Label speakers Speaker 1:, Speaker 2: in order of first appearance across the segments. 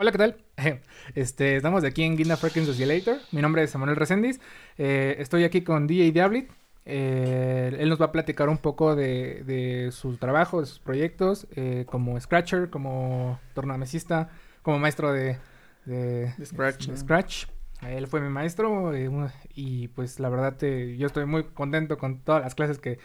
Speaker 1: Hola, ¿qué tal? Este, estamos aquí en Guinda Frequency Oscillator. Mi nombre es Samuel Resendiz. Eh, estoy aquí con DJ Diablit. Eh, él nos va a platicar un poco de, de su trabajo, de sus proyectos, eh, como Scratcher, como tornamesista, como maestro de, de,
Speaker 2: De Scratch.
Speaker 1: Scratch. Él fue mi maestro eh, y pues la verdad eh, yo estoy muy contento con todas las clases que,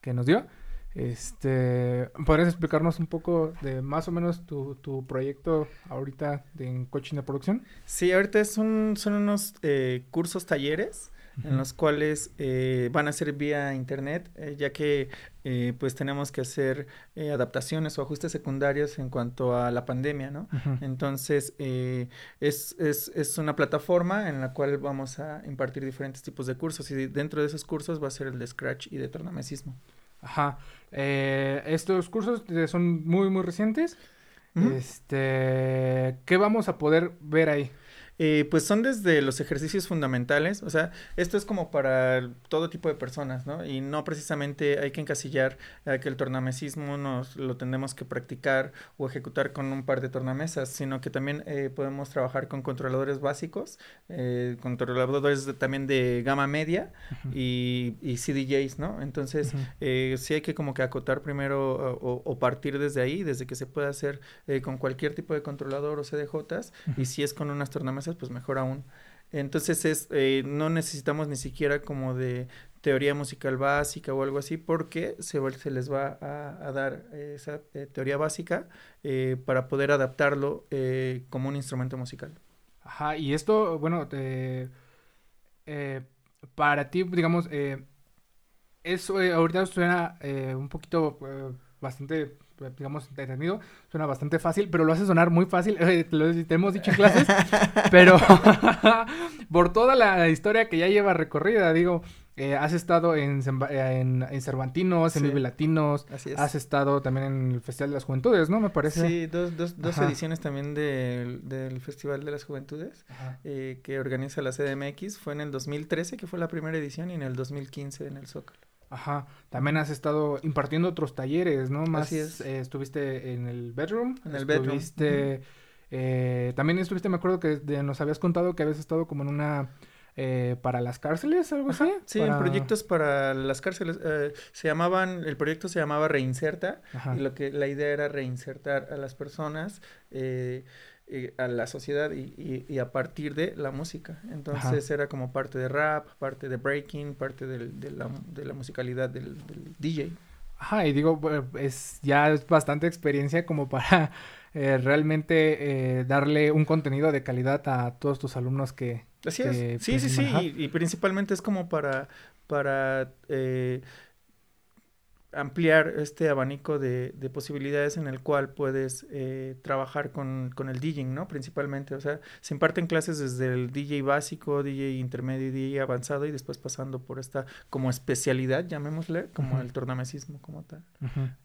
Speaker 1: que nos dio. Este, ¿podrías explicarnos un poco de más o menos tu, tu proyecto ahorita de, en coaching de producción?
Speaker 2: Sí, ahorita es un- son unos eh, cursos talleres en los cuales eh, van a ser vía internet, eh, ya que eh, pues tenemos que hacer adaptaciones o ajustes secundarios en cuanto a la pandemia, ¿no?
Speaker 1: Ujú.
Speaker 2: Entonces, eh, es, es, es una plataforma en la cual vamos a impartir diferentes tipos de cursos y dentro de esos cursos va a ser el de Scratch y de tornamesismo.
Speaker 1: Ajá. Eh, estos cursos eh, son muy, muy recientes. Este, ¿qué vamos a poder ver ahí?
Speaker 2: Eh, pues son desde los ejercicios fundamentales, o sea, esto es como para todo tipo de personas, ¿no? Y no precisamente hay que encasillar que el tornamesismo nos lo tenemos que practicar o ejecutar con un par de tornamesas, sino que también eh, podemos trabajar con controladores básicos, eh, controladores de- también de gama media y, y CDJs, ¿no? Entonces,
Speaker 1: Ujú.
Speaker 2: eh, sí hay que como que acotar primero o, partir desde ahí, desde que se puede hacer eh, con cualquier tipo de controlador o CDJs, y si es con unas tornamesas, pues mejor aún. Entonces es, eh, no necesitamos ni siquiera como de teoría musical básica o algo así, porque se, les va a, dar esa eh, teoría básica eh, para poder adaptarlo como un instrumento musical.
Speaker 1: Ajá, y esto, bueno, para ti, digamos, eso ahorita suena un poquito bastante, digamos, entretenido, suena bastante fácil, pero lo hace sonar muy fácil, eh, te lo te hemos dicho en clases, pero por toda la historia que ya lleva recorrida, digo, eh, has estado en, en, en Cervantinos, en
Speaker 2: Sí.
Speaker 1: Vive Latinos,
Speaker 2: Así es.
Speaker 1: has estado también en el Festival de las Juventudes, ¿no? Me parece.
Speaker 2: Sí, dos, dos, dos ediciones también del, del Festival de las Juventudes. Eh, que organiza la CDMX fue en el 2013, que fue la primera edición, y en el 2015 en el Zócalo.
Speaker 1: Ajá, también has estado impartiendo otros talleres, ¿no? Más
Speaker 2: Así es.
Speaker 1: eh, estuviste en el bedroom,
Speaker 2: En el bedroom,
Speaker 1: estuviste, eh, también estuviste, me acuerdo que de- nos habías contado que habías estado como en una eh, para las cárceles, algo así.
Speaker 2: Sí,
Speaker 1: para-
Speaker 2: en proyectos para las cárceles. eh, se llamaban, el proyecto se llamaba Reinserta,
Speaker 1: Ajá.
Speaker 2: y lo que la idea era reinsertar a las personas eh, eh, a la sociedad y, y- y a partir de la música. Entonces era como parte de rap, parte de breaking, parte del- de, la, de la musicalidad del, del DJ.
Speaker 1: Ajá, y digo, es ya es bastante experiencia como para eh, realmente eh, darle un contenido de calidad a todos tus alumnos que,
Speaker 2: Así
Speaker 1: que,
Speaker 2: es. Sí,
Speaker 1: pues,
Speaker 2: sí, sí.
Speaker 1: ajá.
Speaker 2: Y, y principalmente es como para, para eh, ampliar este abanico de, de posibilidades en el cual puedes eh, trabajar con, con el DJing, ¿no? Principalmente, o sea, se imparten clases desde el DJ básico, DJ intermedio DJ avanzado y después pasando por esta como especialidad, llamémosle, como el tornamesismo como tal.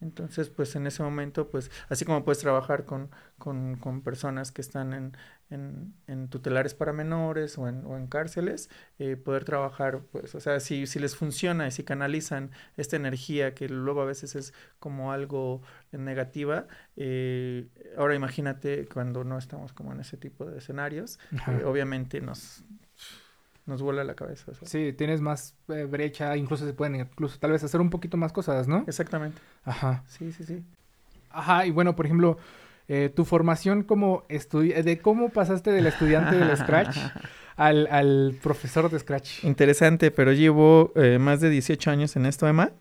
Speaker 2: Entonces, pues en ese momento, pues así como puedes trabajar con, con, con personas que están en, en, en tutelares para menores o en, o en cárceles, eh, poder trabajar, pues, o sea, si, si les funciona y si canalizan esta energía que luego a veces es como algo negativa, eh, ahora imagínate cuando no estamos como en ese tipo de escenarios, eh, obviamente nos, nos vuela la cabeza. o sea.
Speaker 1: Sí, tienes más eh, brecha, incluso se pueden incluso tal vez hacer un poquito más cosas, ¿no?
Speaker 2: Exactamente.
Speaker 1: Ajá.
Speaker 2: Sí, sí, sí.
Speaker 1: Ajá, y bueno, por ejemplo, eh, tu formación como estudiante, de cómo pasaste del estudiante del Scratch al, al profesor de Scratch.
Speaker 2: Interesante, pero llevo eh, más de 18 años en esto, Emma.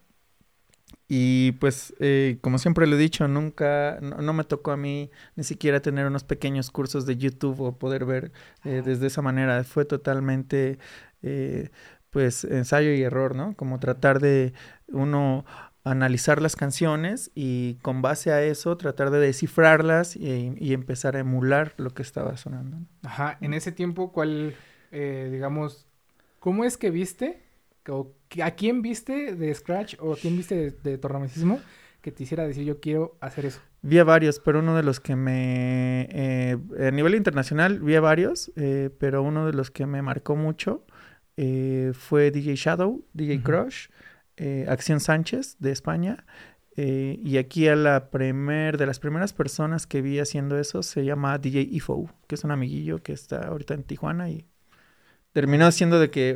Speaker 2: Y pues, eh, como siempre lo he dicho, nunca, no, no me tocó a mí ni siquiera tener unos pequeños cursos de YouTube o poder ver eh, desde esa manera. Fue totalmente, eh, pues, ensayo y error, ¿no? Como tratar de uno analizar las canciones y con base a eso tratar de descifrarlas y, y empezar a emular lo que estaba sonando. ¿no?
Speaker 1: Ajá, en ese tiempo, ¿cuál, eh, digamos, cómo es que viste? O, ¿A quién viste de Scratch o a quién viste de, de tornamesismo que te hiciera decir yo quiero hacer eso?
Speaker 2: Vi a varios, pero uno de los que me... eh, a nivel internacional vi a varios, eh, pero uno de los que me marcó mucho fue DJ Shadow, DJ
Speaker 1: Ujú.
Speaker 2: Crush, eh, Acción Sánchez de España Eh, y aquí a la primer, de las primeras personas que vi haciendo eso se llama DJ Ifo, que es un amiguillo que está ahorita en Tijuana y terminó siendo de que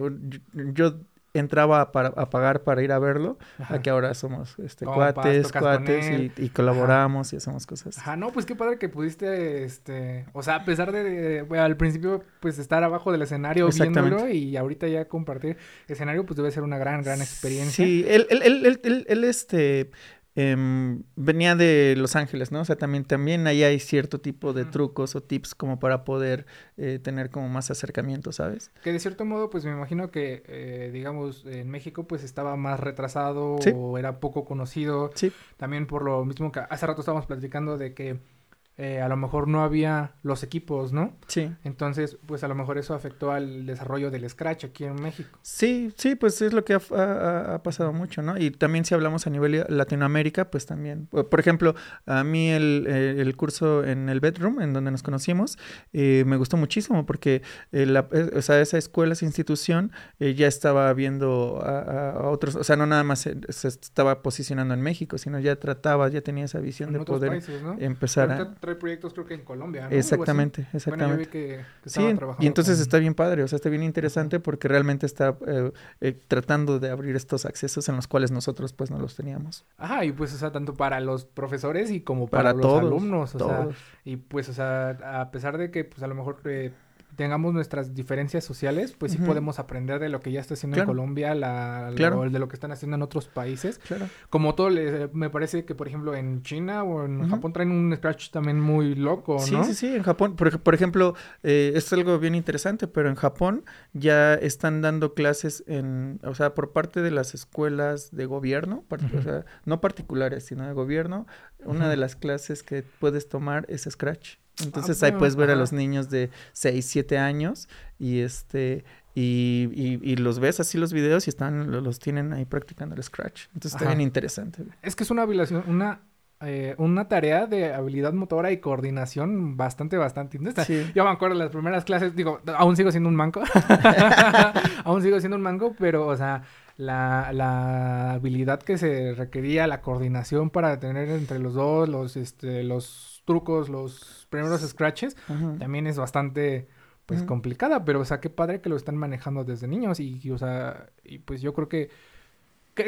Speaker 2: yo entraba a, pagar para ir a verlo, a que ahora somos este, cuates, cuates y, colaboramos y hacemos cosas.
Speaker 1: Ajá, no, pues qué padre que pudiste, este, o sea, a pesar de, al principio, pues estar abajo del escenario viéndolo y ahorita ya compartir escenario, pues debe ser una gran, gran experiencia.
Speaker 2: Sí, él, él, él, él, él este, Em, venía de Los Ángeles, ¿no? O sea, también, también ahí hay cierto tipo de trucos o tips como para poder eh, tener como más acercamiento, ¿sabes?
Speaker 1: Que de cierto modo, pues me imagino que, eh, digamos, en México pues estaba más retrasado o era poco conocido. Sí. También por lo mismo que hace rato estábamos platicando de que eh, a lo mejor no había los equipos, ¿no? Sí. Entonces, pues a lo mejor eso afectó al desarrollo del Scratch aquí en México.
Speaker 2: Sí, sí, pues es lo que ha, pasado mucho, ¿no? Y también si hablamos a nivel Latinoamérica, pues también. Por ejemplo, a mí el, el curso en el Bedroom, en donde nos conocimos, eh, me gustó muchísimo porque eh, la, o sea, esa escuela, esa institución, ya estaba viendo a, otros, o sea, no nada más se, estaba posicionando en México, sino ya trataba, ya tenía esa visión de poder empezar a
Speaker 1: proyectos creo que en Colombia.
Speaker 2: Exactamente, exactamente. sí, y entonces está bien padre, o sea, está bien interesante porque realmente está eh, eh, tratando de abrir estos accesos en los cuales nosotros pues no los teníamos.
Speaker 1: Ajá, y pues, o sea, tanto para los profesores y como para, los alumnos, o sea, y pues, o sea, a pesar de que pues a lo mejor... Eh, tengamos nuestras diferencias sociales, pues sí podemos aprender de lo que ya está haciendo en Colombia, la, de lo que están haciendo en otros países. Claro. Como todo, me parece que, por ejemplo, en China o en Japón traen un Scratch también muy loco, ¿no?
Speaker 2: Sí, sí, sí, en Japón, por, por ejemplo, eh, es algo bien interesante, pero en Japón ya están dando clases en, o sea, por parte de las escuelas de gobierno, o sea, no particulares, sino de gobierno, una de las clases que puedes tomar es Scratch. Entonces ah, ahí puedes ver a los niños de 6, 7 años y este y, y, los ves así los videos y están los tienen ahí practicando el scratch. Entonces está bien interesante.
Speaker 1: Es que es una habilitación, una eh, una tarea de habilidad motora y coordinación bastante, bastante intensa. Yo me acuerdo las primeras clases, digo, aún sigo siendo un manco. aún sigo siendo un manco, pero, o sea, la, la habilidad que se requería, la coordinación para tener entre los dos, los, este, los trucos, los primeros scratches, también es bastante pues complicada, pero o sea, qué padre que lo están manejando desde niños y, o sea, y pues yo creo que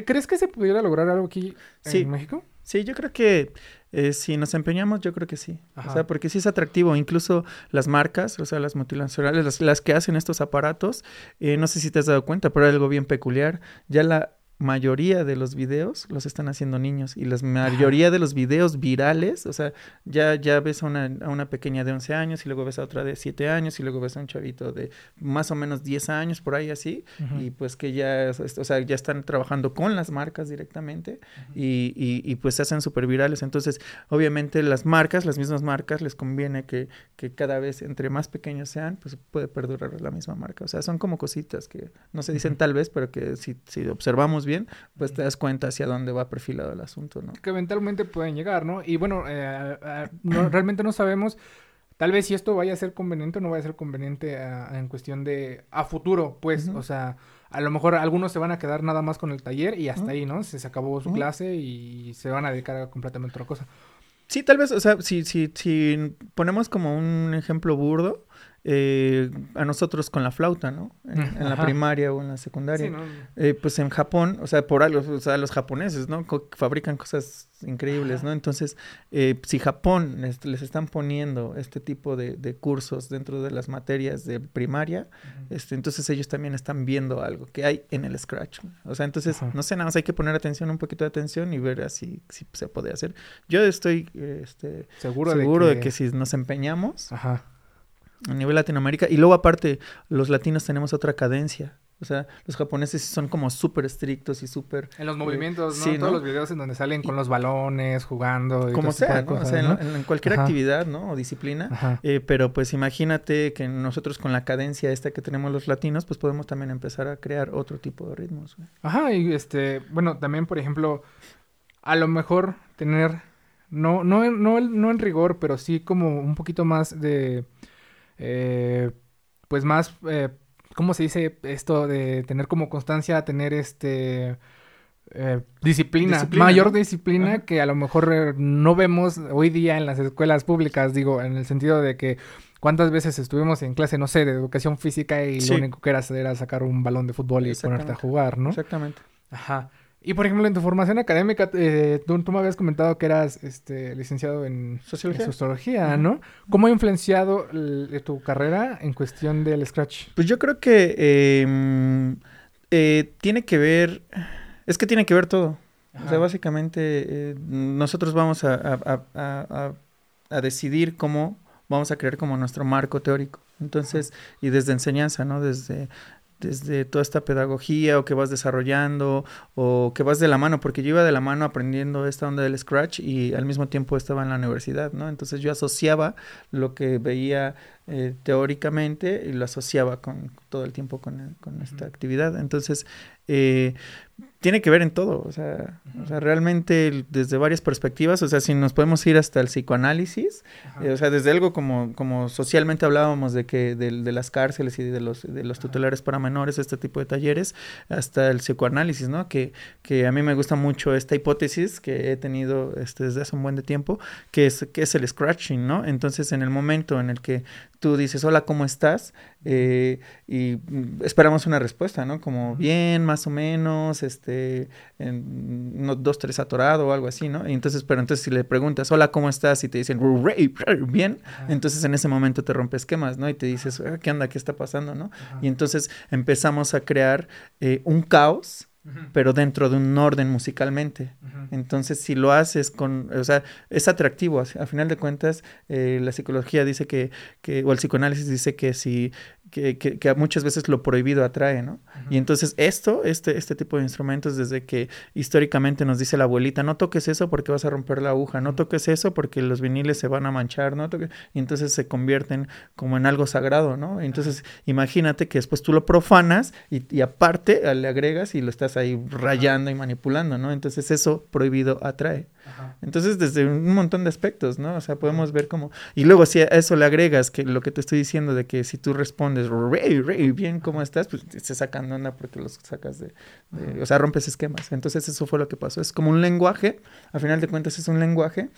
Speaker 1: ¿crees que se pudiera lograr algo aquí en México?
Speaker 2: Sí, yo creo que eh, si nos empeñamos, yo creo que sí. O sea, porque sí es atractivo. Incluso las marcas, o sea, las multinacionales, las, las que hacen estos aparatos, eh, no sé si te has dado cuenta, pero algo bien peculiar. Ya la mayoría de los videos los están haciendo niños y la mayoría de los videos virales, o sea, ya, ya ves a una, a una pequeña de 11 años y luego ves a otra de 7 años y luego ves a un chavito de más o menos 10 años por ahí así y pues que ya, o sea, ya están trabajando con las marcas directamente y, y, pues se hacen súper virales. Entonces, obviamente las marcas, las mismas marcas, les conviene que, que cada vez entre más pequeños sean, pues puede perdurar la misma marca. O sea, son como cositas que no se dicen tal vez, pero que si, si observamos bien, pues te das cuenta hacia dónde va perfilado el asunto, ¿no?
Speaker 1: Que eventualmente pueden llegar, ¿no? Y bueno, eh, eh, realmente no sabemos tal vez si esto vaya a ser conveniente o no vaya a ser conveniente en cuestión de a futuro, pues, o sea, a lo mejor algunos se van a quedar nada más con el taller y hasta ahí, ¿no? Se, se acabó su clase y se van a dedicar a completamente otra cosa.
Speaker 2: Sí, tal vez, o sea, si, si, si ponemos como un ejemplo burdo, eh, a nosotros con la flauta, ¿no? En, la primaria o en la secundaria. Eh, pues en Japón, o sea, por algo, o sea, los japoneses, ¿no? fabrican cosas increíbles, ¿no? Entonces, eh, si Japón les, están poniendo este tipo de, cursos dentro de las materias de primaria, este, entonces ellos también están viendo algo que hay en el Scratch. O sea, entonces, no sé, nada más hay que poner atención, un poquito de atención y ver así si se puede hacer. Yo estoy este, seguro, seguro de, que... de que si nos empeñamos... Ajá a nivel Latinoamérica. Y luego aparte, los latinos tenemos otra cadencia. O sea, los japoneses son como súper estrictos y súper...
Speaker 1: En los movimientos, ¿no? Sí, Todos los videos en donde salen con los balones, jugando.
Speaker 2: Y como sea, ¿no? o sea, en, cualquier actividad, ¿no? O disciplina. Eh, pero pues imagínate que nosotros con la cadencia esta que tenemos los latinos, pues podemos también empezar a crear otro tipo de ritmos.
Speaker 1: Ajá, y este, bueno, también, por ejemplo, a lo mejor tener, no, no, no, no en rigor, pero sí como un poquito más de eh, pues más, eh, ¿cómo se dice esto de tener como constancia, tener este... eh, disciplina, mayor disciplina que a lo mejor eh, no vemos hoy día en las escuelas públicas, digo, en el sentido de que cuántas veces estuvimos en clase, no sé, de educación física y lo único que era hacer era sacar un balón de fútbol y ponerte a jugar, ¿no?
Speaker 2: Exactamente.
Speaker 1: Ajá. Y por ejemplo, en tu formación académica, eh, tú, me habías comentado que eras este, licenciado en sociología, ¿no? ¿Cómo ha influenciado tu carrera en cuestión del Scratch?
Speaker 2: Pues yo creo que em, eh, tiene que ver, es que tiene que ver todo. O sea, básicamente eh, nosotros vamos a, a, decidir cómo vamos a crear como nuestro marco teórico. Entonces, y desde enseñanza, ¿no? Desde desde toda esta pedagogía o que vas desarrollando o que vas de la mano, porque yo iba de la mano aprendiendo esta onda del Scratch y al mismo tiempo estaba en la universidad, ¿no? Entonces yo asociaba lo que veía eh, teóricamente y lo asociaba con todo el tiempo con, con esta actividad. Entonces, eh, tiene que ver en todo, o sea, o sea, realmente desde varias perspectivas, o sea, si nos podemos ir hasta el psicoanálisis, eh, o sea, desde algo como, como socialmente hablábamos de que de, de, las cárceles y de los, de los tutelares para menores, este tipo de talleres, hasta el psicoanálisis, ¿no? Que, que a mí me gusta mucho esta hipótesis que he tenido este, desde hace un buen de tiempo, que es, que es el scratching, ¿no? Entonces, en el momento en el que tú dices, hola, ¿cómo estás? Eh, y mm, esperamos una respuesta, ¿no? Como bien, más o menos, este, en, dos, tres atorado o algo así, ¿no? Y entonces, pero entonces si le preguntas, hola, ¿cómo estás? Y te dicen, bien, entonces en ese momento te rompes esquemas, ¿no? Y te dices, ah, ¿qué onda? ¿Qué está pasando? ¿no? Y entonces empezamos a crear eh, un caos pero dentro de un orden musicalmente. Entonces, si lo haces con, o sea, es atractivo. A final de cuentas, eh, la psicología dice que, que, o el psicoanálisis dice que si que, que, muchas veces lo prohibido atrae, ¿no? Y entonces esto, este, este tipo de instrumentos, desde que históricamente nos dice la abuelita, no toques eso porque vas a romper la aguja, no toques eso porque los viniles se van a manchar, ¿no? Y entonces se convierten como en algo sagrado, ¿no? Entonces imagínate que después tú lo profanas y, y aparte le agregas y lo estás ahí rayando y manipulando, ¿no? Entonces eso prohibido atrae. Entonces, desde un montón de aspectos, ¿no? O sea, podemos ver cómo... Y luego si a eso le agregas que lo que te estoy diciendo de que si tú respondes, rey, rey, bien, ¿cómo estás? Pues te sacando onda porque los sacas de, O sea, rompes esquemas. Entonces, eso fue lo que pasó. Es como un lenguaje, a final de cuentas es un lenguaje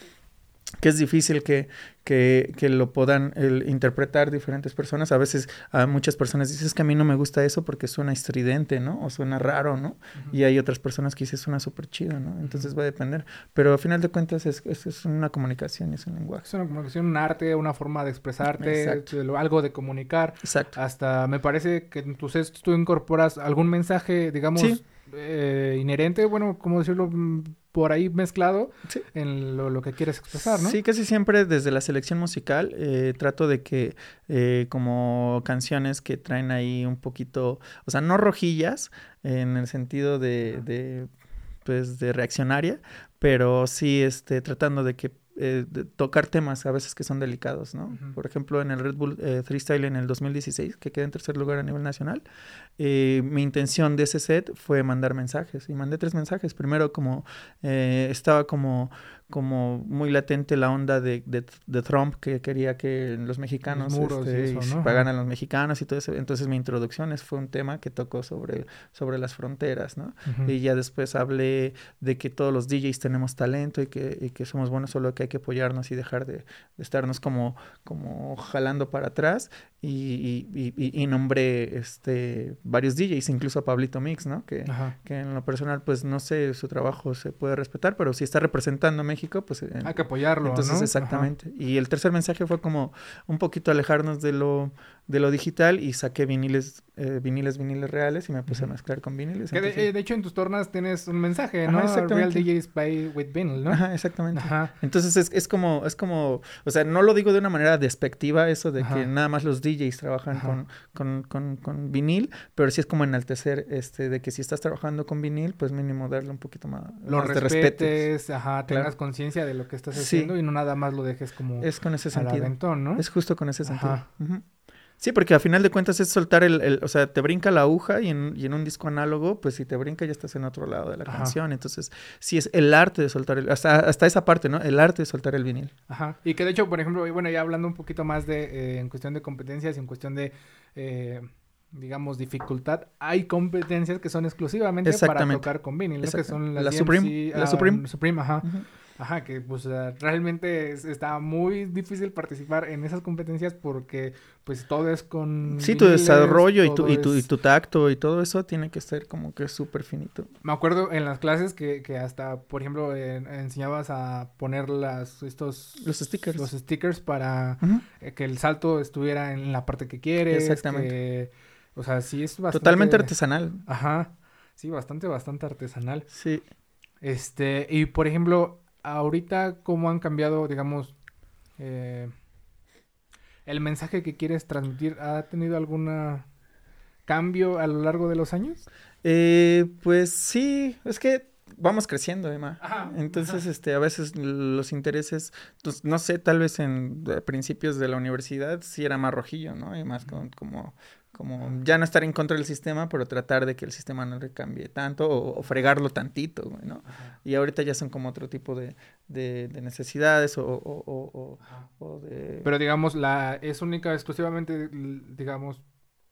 Speaker 2: que es difícil que, que, que lo puedan interpretar diferentes personas. A veces a muchas personas dicen, es que a mí no me gusta eso porque suena estridente, ¿no? O suena raro, ¿no? Y hay otras personas que dicen, suena súper chido, ¿no? Entonces va a depender. Pero al final de cuentas es, es, una comunicación, es un lenguaje.
Speaker 1: Es una comunicación, un arte, una forma de expresarte, algo de comunicar. Exacto. Hasta me parece que en tus tú incorporas algún mensaje, digamos... Eh, inherente, bueno, ¿cómo decirlo? Mm, por ahí mezclado en lo, que quieres expresar, ¿no?
Speaker 2: Sí, casi siempre desde la selección musical eh, trato de que eh, como canciones que traen ahí un poquito, o sea, no rojillas en el sentido de, de pues de reaccionaria, pero sí este tratando de que eh, tocar temas a veces que son delicados, ¿no? Por ejemplo, en el Red Bull eh, Freestyle en el 2016, que quedé en tercer lugar a nivel nacional, eh, mi intención de ese set fue mandar mensajes y mandé tres mensajes. Primero, como estaba como como muy latente la onda de, de, Trump que quería que los mexicanos este, pagaran a los mexicanos y todo eso. Entonces mi introducción fue un tema que tocó sobre, sobre las fronteras, ¿no? Y ya después hablé de que todos los DJs tenemos talento y que, y que somos buenos, solo que hay que apoyarnos y dejar de, estarnos como, como jalando para atrás. Y, y, y, nombré este, varios DJs, incluso a Pablito Mix, ¿no? Que, que en lo personal, pues no sé, su trabajo se puede respetar, pero si está representando a México, pues...
Speaker 1: Eh, Hay que apoyarlo,
Speaker 2: Entonces, exactamente. Y el tercer mensaje fue como un poquito alejarnos de lo, de lo digital y saqué viniles, eh, viniles, viniles reales y me puse a mezclar con viniles.
Speaker 1: de, hecho, en tus tornas tienes un mensaje, ¿no? Real DJs by with vinyl, ¿no?
Speaker 2: Ajá, exactamente. Ajá. Entonces, es, es, como, es como, o sea, no lo digo de una manera despectiva eso de que nada más los DJs trabajan con, con, con, con, vinil, pero sí es como enaltecer este, de que si estás trabajando con vinil, pues mínimo darle un poquito más,
Speaker 1: lo respetes, ajá, tengas conciencia de lo que estás haciendo y no nada más lo dejes como
Speaker 2: es con ese sentido, ¿no? Es justo con ese sentido. Sí, porque a final de cuentas es soltar el, o sea, te brinca la aguja y en, y en, un disco análogo, pues si te brinca ya estás en otro lado de la canción. Entonces, sí es el arte de soltar el, hasta, hasta esa parte, ¿no? El arte de soltar el vinil.
Speaker 1: Ajá. Y que de hecho, por ejemplo, bueno, ya hablando un poquito más de, eh, en cuestión de competencias y en cuestión de, eh, digamos, dificultad, hay competencias que son exclusivamente para tocar con vinil, ¿no? Que son
Speaker 2: las la Supreme, la
Speaker 1: ah,
Speaker 2: Supreme.
Speaker 1: Supreme, ajá. Ajá, que pues realmente está muy difícil participar en esas competencias porque pues todo es con...
Speaker 2: Sí, tu desarrollo y tu, y, tu, y tu tacto y todo eso tiene que ser como que súper finito.
Speaker 1: Me acuerdo en las clases que, que hasta, por ejemplo, enseñabas a poner las, estos...
Speaker 2: Los stickers.
Speaker 1: Los stickers para eh, que el salto estuviera en la parte que quieres. Exactamente. o sea, sí es
Speaker 2: bastante... Totalmente artesanal.
Speaker 1: Ajá. Sí, bastante, bastante artesanal.
Speaker 2: Sí.
Speaker 1: Este, y por ejemplo, ahorita cómo han cambiado, digamos, eh, el mensaje que quieres transmitir, ¿ha tenido algún cambio a lo largo de los años?
Speaker 2: Eh, pues sí, es que vamos creciendo, Emma. Entonces, este, a veces los intereses, pues, no sé, tal vez en principios de la universidad sí era más rojillo, ¿no? Y más como como ya no estar en contra del sistema, pero tratar de que el sistema no le cambie tanto o, fregarlo tantito, ¿no? Y ahorita ya son como otro tipo de, de, necesidades o, o, o, de...
Speaker 1: Pero digamos, la es única, exclusivamente, digamos,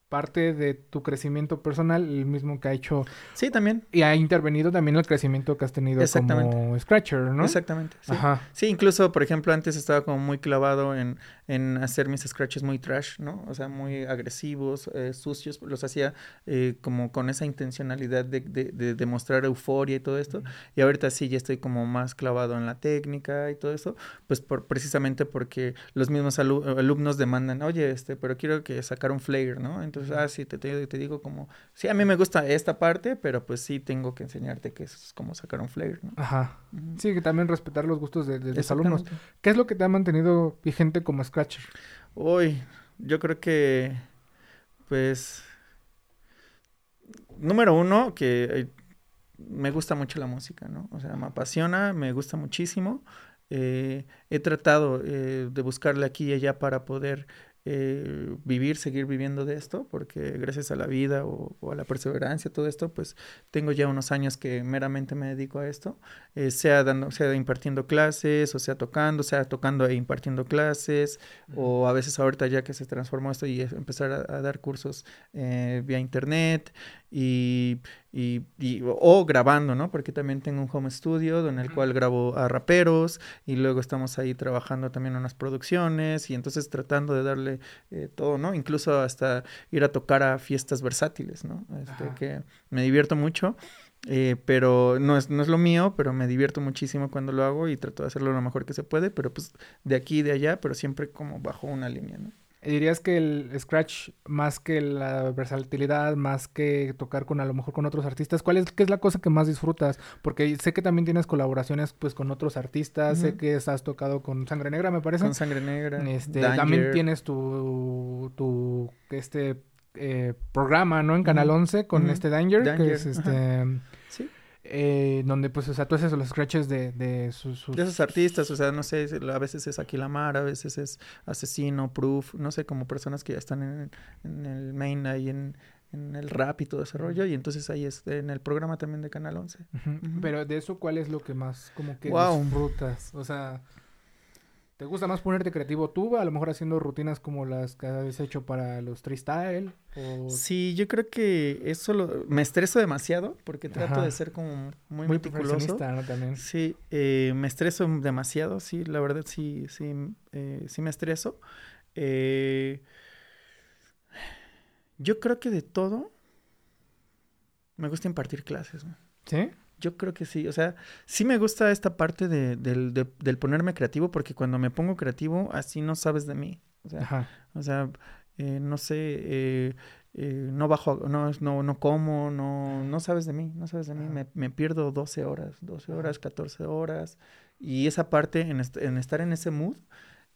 Speaker 1: parte de tu crecimiento personal, el mismo que ha hecho.
Speaker 2: Sí, también.
Speaker 1: Y ha intervenido también el crecimiento que has tenido como Scratcher, ¿no?
Speaker 2: Exactamente. Sí. Ajá. sí, incluso, por ejemplo, antes estaba como muy clavado en, en hacer mis scratches muy trash, ¿no? O sea, muy agresivos, eh, sucios. Los hacía eh, como con esa intencionalidad de, de, demostrar euforia y todo esto. Y ahorita sí ya estoy como más clavado en la técnica y todo eso. Pues por, precisamente porque los mismos alumnos demandan, oye, este, pero quiero que sacar un flare, ¿no? Entonces, ah, sí, te, te, digo como, sí, a mí me gusta esta parte, pero pues sí tengo que enseñarte que es como sacar un flare, ¿no?
Speaker 1: Ajá. Sí, que también respetar los gustos de, los alumnos. ¿Qué es lo que te ha mantenido vigente como Scratcher?
Speaker 2: Uy, yo creo que, pues, número uno, que eh, me gusta mucho la música, ¿no? O sea, me apasiona, me gusta muchísimo. Eh, he tratado eh, de buscarle aquí y allá para poder eh, vivir, seguir viviendo de esto, porque gracias a la vida o, a la perseverancia, todo esto, pues tengo ya unos años que meramente me dedico a esto, eh, sea, dando, sea impartiendo clases, o sea tocando, sea tocando e impartiendo clases, o a veces ahorita ya que se transformó esto y empezar a, dar cursos eh, vía internet, y, y, o grabando, ¿no? Porque también tengo un home studio en el cual grabo a raperos y luego estamos ahí trabajando también en unas producciones y entonces tratando de darle eh, todo, ¿no? Incluso hasta ir a tocar a fiestas versátiles, ¿no? Este, que me divierto mucho. Eh, pero no es, no es lo mío, pero me divierto muchísimo cuando lo hago y trato de hacerlo lo mejor que se puede, pero pues de aquí y de allá, pero siempre como bajo una línea, ¿no?
Speaker 1: ¿Dirías que el Scratch, más que la versatilidad, más que tocar con a lo mejor con otros artistas, ¿cuál es, qué es la cosa que más disfrutas? Porque sé que también tienes colaboraciones pues con otros artistas, sé que has tocado con Sangre Negra, me parece.
Speaker 2: Con Sangre Negra.
Speaker 1: Este, también tienes tu, tu este eh, programa, ¿no? En Canal 11 con este Danger, que es este... Eh, donde pues, o sea, tú haces los scratches de, de sus,
Speaker 2: De esos artistas, o sea, no sé, a veces es Aquilamar, a veces es Asesino, Proof, no sé, como personas que ya están en, en el main ahí en, en el rap y todo ese rollo, y entonces ahí es en el programa también de Canal 11.
Speaker 1: Pero de eso, ¿cuál es lo que más como que disfrutas? O sea... ¿Te gusta más ponerte creativo tú, a lo mejor haciendo rutinas como las que habéis hecho para los freestyle? O...
Speaker 2: Sí, yo creo que eso lo... me estreso demasiado porque trato de ser como muy, muy meticuloso.
Speaker 1: ¿no? También.
Speaker 2: Sí, eh, me estreso demasiado, sí, la verdad sí, sí, eh, sí me estreso. Eh, yo creo que de todo me gusta impartir clases. ¿no?
Speaker 1: ¿Sí?
Speaker 2: Yo creo que sí, o sea, sí me gusta esta parte de, del, del ponerme creativo porque cuando me pongo creativo así no sabes de mí. O sea, O sea eh, no sé, eh, eh, no bajo, no, no, no como, no, no sabes de mí, no sabes de mí. Me, me, pierdo 12 horas, 12 horas, 14 horas. Y esa parte, en, en estar en ese mood,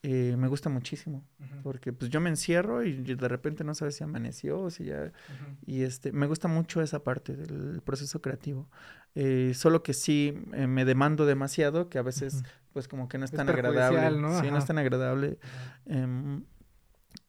Speaker 2: eh, me gusta muchísimo. Porque pues yo me encierro y de repente no sabes si amaneció o si ya... Y este, me gusta mucho esa parte del proceso creativo. Eh, solo que sí eh, me demando demasiado, que a veces pues como que no es, tan agradable. ¿no? Sí, no es tan agradable. Em,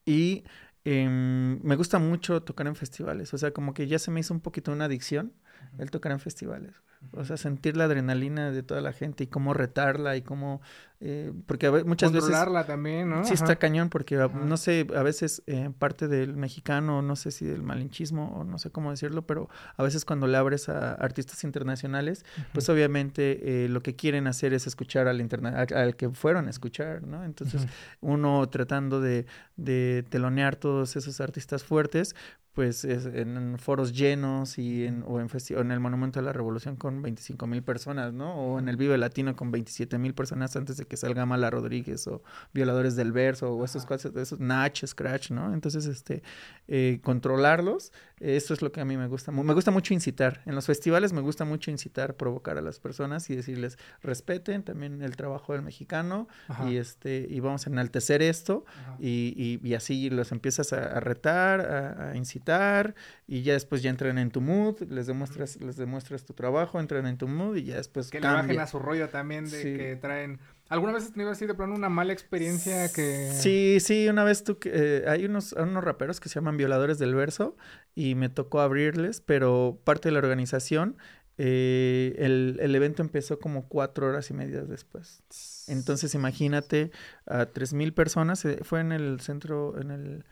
Speaker 2: y em, me gusta mucho tocar en festivales. O sea, como que ya se me hizo un poquito una adicción el tocar en festivales. O sea, sentir la adrenalina de toda la gente y cómo retarla y cómo... Eh, porque a veces, muchas
Speaker 1: Controlarla también, ¿no?
Speaker 2: Sí, está cañón porque, no sé, a veces eh, parte del mexicano, no sé si del malinchismo o no sé cómo decirlo, pero a veces cuando le abres a artistas internacionales, pues obviamente eh, lo que quieren hacer es escuchar al, internet, al que fueron a escuchar, ¿no? Entonces, uno tratando de, de telonear todos esos artistas fuertes, pues en foros llenos y en, o en, en el Monumento de la Revolución con 25 mil personas, ¿no? O en el Vive Latino con 27 mil personas antes de que salga Mala Rodríguez o Violadores del Verso o esos, esos Natch, Scratch, ¿no? Entonces, este, eh, controlarlos, esto es lo que a mí me gusta. Me gusta mucho incitar. En los festivales me gusta mucho incitar, provocar a las personas y decirles, respeten también el trabajo del mexicano y, este, y vamos a enaltecer esto y, y, así los empiezas a, retar, a incitar y ya después ya entran en tu mood, les demuestras, les demuestras tu trabajo, entran en tu mood y ya después
Speaker 1: Que le bajen a su rollo también de que traen... ¿Alguna vez has tenido así de plano una mala experiencia que...?
Speaker 2: Sí, sí, una vez tú... Eh, hay unos, unos raperos que se llaman Violadores del Verso y me tocó abrirles, pero parte de la organización eh, el, el, evento empezó como cuatro horas y media después. Entonces imagínate a tres mil personas, eh, fue en el centro, en el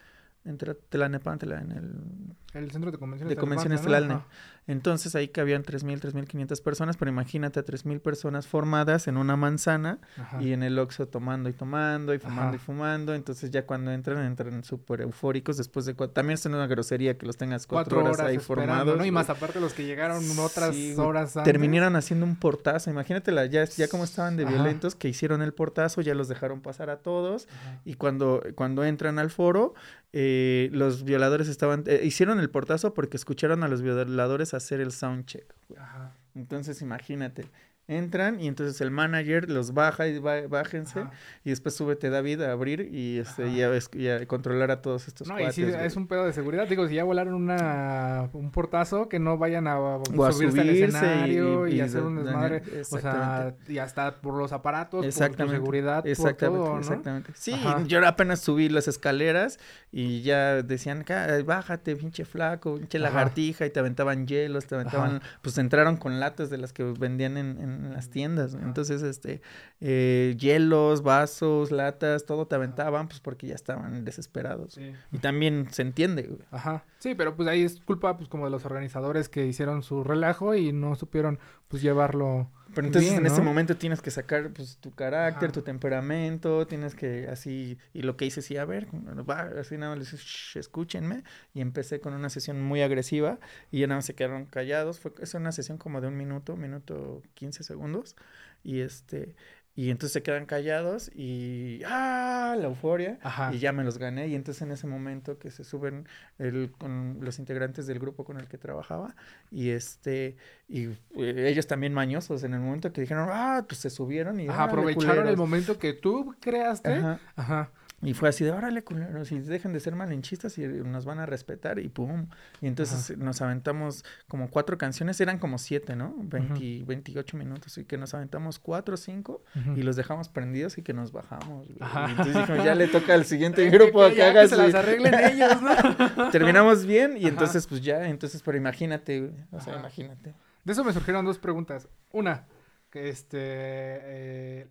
Speaker 2: entre Tlanepantla, en el...
Speaker 1: El centro de convenciones.
Speaker 2: De convenciones Tlalne. Entonces ahí cabían 3.000, 3.500 personas, pero imagínate a 3.000 personas formadas en una manzana y en el Oxxo tomando y tomando y fumando y fumando. Entonces ya cuando entran, entran súper eufóricos después de... También es una grosería que los tengas cuatro, horas, ahí formados.
Speaker 1: ¿no? Y más aparte los que llegaron otras horas
Speaker 2: antes. Terminaron haciendo un portazo. Imagínate ya, ya como estaban de violentos, que hicieron el portazo, ya los dejaron pasar a todos. Y cuando, cuando entran al foro, eh, los violadores estaban... Eh, hicieron el portazo porque escucharon a los violadores hacer el soundcheck. Ajá. Entonces imagínate, entran y entonces el manager los baja y bájense y después súbete David a abrir y este y a, controlar a todos estos
Speaker 1: no y si es un pedo de seguridad. Digo si ya volaron una un portazo que no vayan a, subirse, al escenario y, hacer un desmadre. O sea y hasta por los aparatos por seguridad exactamente, por todo, ¿no? exactamente.
Speaker 2: Sí yo apenas subí las escaleras y ya decían bájate pinche flaco pinche lagartija y te aventaban hielos te aventaban pues entraron con latas de las que vendían en en las tiendas. Entonces, este, eh, hielos, vasos, latas, todo te aventaban, pues porque ya estaban desesperados. Y también se entiende, güey.
Speaker 1: Ajá. Sí, pero pues ahí es culpa, pues como de los organizadores que hicieron su relajo y no supieron, pues llevarlo.
Speaker 2: Pero entonces en ese momento tienes que sacar pues tu carácter, tu temperamento, tienes que así, y lo que hice sí, a ver, va, así nada, les escúchenme, y empecé con una sesión muy agresiva, y ya nada más se quedaron callados, fue es una sesión como de un minuto, minuto quince segundos, y este, y entonces se quedan callados y ¡ah! la euforia y ya me los gané y entonces en ese momento que se suben el, con los integrantes del grupo con el que trabajaba y este y eh, ellos también mañosos en el momento que dijeron ah pues se subieron y
Speaker 1: aprovecharon el momento que tú creaste Ajá. Ajá.
Speaker 2: Y fue así de, órale, culeros, y dejen de ser malinchistas y nos van a respetar y pum. Y entonces nos aventamos como cuatro canciones, eran como siete, ¿no? 20, 28 minutos, y que nos aventamos cuatro o cinco y los dejamos prendidos y que nos bajamos. Y entonces dijimos, ya le toca al siguiente grupo que, haga
Speaker 1: se las arreglen ellos, ¿no?
Speaker 2: Terminamos bien y entonces pues ya, entonces, pero imagínate, o sea, imagínate.
Speaker 1: De eso me surgieron dos preguntas. Una, que este... Eh,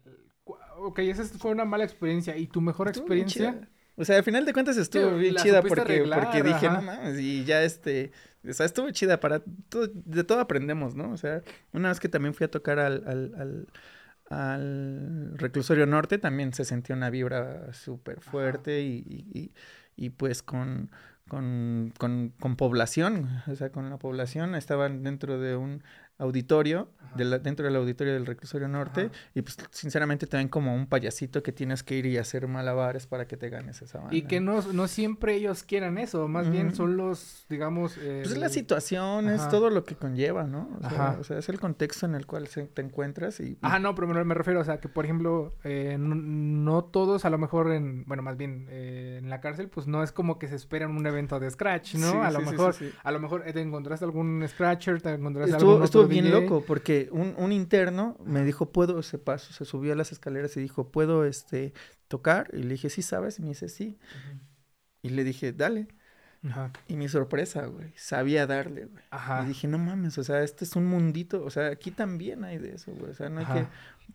Speaker 1: ok, esa fue una mala experiencia. ¿Y tu mejor experiencia?
Speaker 2: O sea, al final de cuentas estuvo bien chida porque, porque dije, no mames, y ya este, o sea, estuvo chida para, de todo aprendemos, ¿no? O sea, una vez que también fui a tocar al, al, al, al reclusorio norte, también se sentía una vibra súper fuerte y, y, y, pues con, con, con, con población, o sea, con la población, estaban dentro de un auditorio, de dentro del auditorio del reclusorio norte, y pues sinceramente te ven como un payasito que tienes que ir y hacer malabares para que te ganes esa banda.
Speaker 1: Y que no, no siempre ellos quieran eso, más bien son los, digamos...
Speaker 2: Eh, pues es la situación, es todo lo que conlleva, ¿no? O sea, o sea, es el contexto en el cual te encuentras y...
Speaker 1: Ah, no, pero me, refiero, o sea, que por ejemplo, eh, no, todos a lo mejor en, bueno, más bien eh, en la cárcel, pues no es como que se esperan un evento de Scratch, ¿no? a lo mejor, a lo mejor te encontraste algún Scratcher, te encontraste algún
Speaker 2: bien loco porque un, un interno me dijo, ¿puedo ese paso? Se subió a las escaleras y dijo, ¿puedo este tocar? Y le dije, ¿sí sabes? Y me dice, sí. Y le dije, dale.
Speaker 1: Ajá.
Speaker 2: Y mi sorpresa, güey, sabía darle, güey.
Speaker 1: Ajá.
Speaker 2: Y dije, no mames, o sea, este es un mundito, o sea, aquí también hay de eso, güey. O sea, no hay
Speaker 1: Ajá.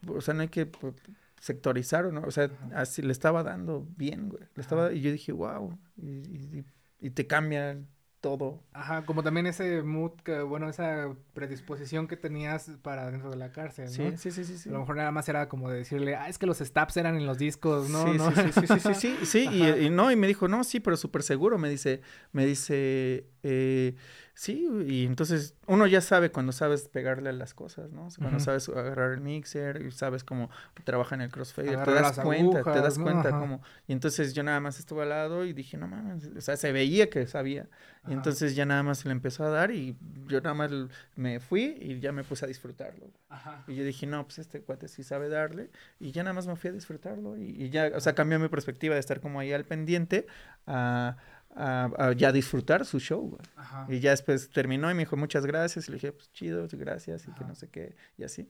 Speaker 2: que, o sea, no hay que pues, sectorizar, ¿o ¿no? O sea, así le estaba dando bien, güey. Le estaba, y yo dije, wow, y, y- y te cambia todo.
Speaker 1: Ajá, como también ese mood, que, bueno, esa predisposición que tenías para dentro de la cárcel, ¿no?
Speaker 2: sí, sí, sí, sí.
Speaker 1: A lo mejor nada más era como de decirle, ah, es que los stabs eran en los discos, ¿no?
Speaker 2: Sí,
Speaker 1: ¿No?
Speaker 2: sí, sí, sí, sí, sí, sí, y, y no, y me dijo, no, sí, pero súper seguro, me dice, me dice, eh, sí, y entonces uno ya sabe cuando sabes pegarle a las cosas, ¿no? O sea, cuando sabes agarrar el mixer, y sabes cómo trabaja en el crossfader, te das cuenta, te das
Speaker 1: ¿no?
Speaker 2: cuenta
Speaker 1: Ajá.
Speaker 2: cómo, y entonces yo nada más estuve al lado y dije, no mames, o sea, se veía que sabía, y
Speaker 1: Ajá.
Speaker 2: entonces ya nada más se le empezó a dar y yo nada más me fui y ya me puse a disfrutarlo.
Speaker 1: Ajá.
Speaker 2: Y yo dije, no, pues este cuate sí sabe darle. Y ya nada más me fui a disfrutarlo. Y, y ya, o sea, cambió mi perspectiva de estar como ahí al pendiente a, a- a ya disfrutar su show.
Speaker 1: Ajá.
Speaker 2: Y ya después terminó y me dijo, muchas gracias. Y le dije, pues chido, gracias. Y que no sé qué. Y así.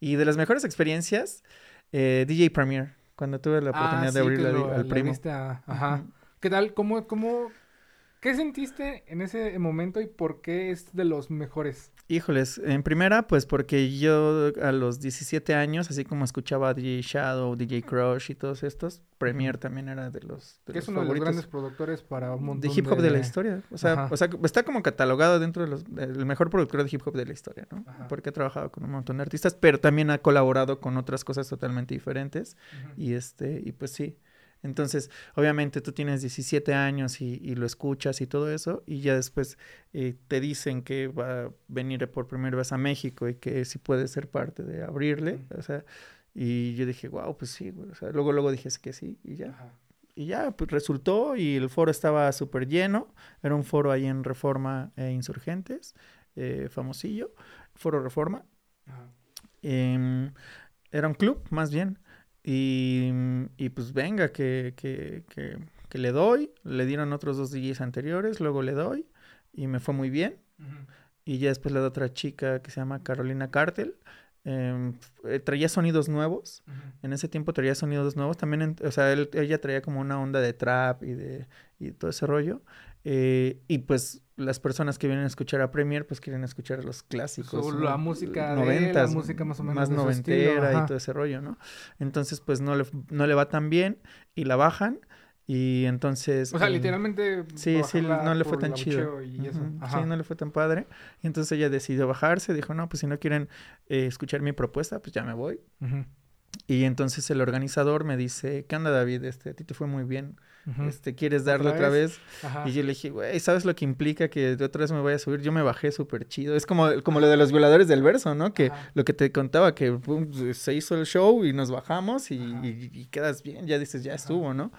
Speaker 2: Y de las mejores experiencias, eh, DJ Premier. Cuando tuve la oportunidad
Speaker 1: Ah,
Speaker 2: de
Speaker 1: sí,
Speaker 2: abrir al primo.
Speaker 1: a- Ajá. ¿Qué tal? ¿Cómo, cómo, qué sentiste en ese momento y por qué es de los mejores?
Speaker 2: Híjoles, en primera, pues porque yo a los 17 años, así como escuchaba a DJ Shadow, DJ Crush y todos estos, Premier también era de los, de
Speaker 1: Que es
Speaker 2: los
Speaker 1: uno de los grandes productores para un montón
Speaker 2: de hip hop de... la historia. O sea,
Speaker 1: Ajá.
Speaker 2: o sea, está como catalogado dentro de los, del mejor productor de hip hop de la historia, ¿no?
Speaker 1: Ajá.
Speaker 2: Porque ha trabajado con un montón de artistas, pero también ha colaborado con otras cosas totalmente diferentes. Y este, y pues sí. Entonces, obviamente tú tienes 17 años y, y lo escuchas y todo eso, y ya después eh, te dicen que va a venir por primera vez a México y que sí puede ser parte de abrirle, o sea, y yo dije, wow, pues sí, güey", o sea, luego, luego dije que sí, y ya.
Speaker 1: Ajá.
Speaker 2: Y ya, pues resultó y el foro estaba súper lleno, era un foro ahí en Reforma e Insurgentes, eh, famosillo, foro Reforma,
Speaker 1: Ajá.
Speaker 2: Em, era un club, más bien. Y, y pues venga, que, que, que, que le doy. Le dieron otros dos DJs anteriores, luego le doy. Y me fue muy bien. Y ya después le doy otra chica que se llama Carolina Cartel. Em, eh, traía sonidos nuevos. En ese tiempo traía sonidos nuevos. También, en- o sea, él- ella traía como una onda de trap y de y todo ese rollo. Eh, y pues las personas que vienen a escuchar a Premier, pues quieren escuchar los clásicos. ¿no?
Speaker 1: la música de él, la
Speaker 2: noventas,
Speaker 1: música más o menos
Speaker 2: Más
Speaker 1: de estilo,
Speaker 2: noventera y todo ese rollo, ¿no? Entonces, pues no le, no le va tan bien y la bajan. Y entonces.
Speaker 1: O sea,
Speaker 2: eh,
Speaker 1: literalmente.
Speaker 2: Sí, sí, no le fue tan chido.
Speaker 1: Y eso.
Speaker 2: Ujú,
Speaker 1: Ajá.
Speaker 2: Sí, no le fue tan padre. Y entonces ella decidió bajarse, dijo, no, pues si no quieren eh, escuchar mi propuesta, pues ya me voy.
Speaker 1: Ujú.
Speaker 2: Y entonces el organizador me dice, ¿qué onda David? Este, a ti te fue muy bien. Este, ¿quieres darle
Speaker 1: ¿Otra
Speaker 2: otra vez? Y yo le dije, güey, ¿sabes lo que implica que de otra vez me voy a subir? Yo me bajé súper chido. Es como, como lo de los violadores del verso, ¿no? Que
Speaker 1: Ajá.
Speaker 2: lo que te contaba, que se hizo el show y nos bajamos y,
Speaker 1: Ajá.
Speaker 2: y- y quedas bien, ya dices, ya
Speaker 1: Ajá.
Speaker 2: estuvo, ¿no?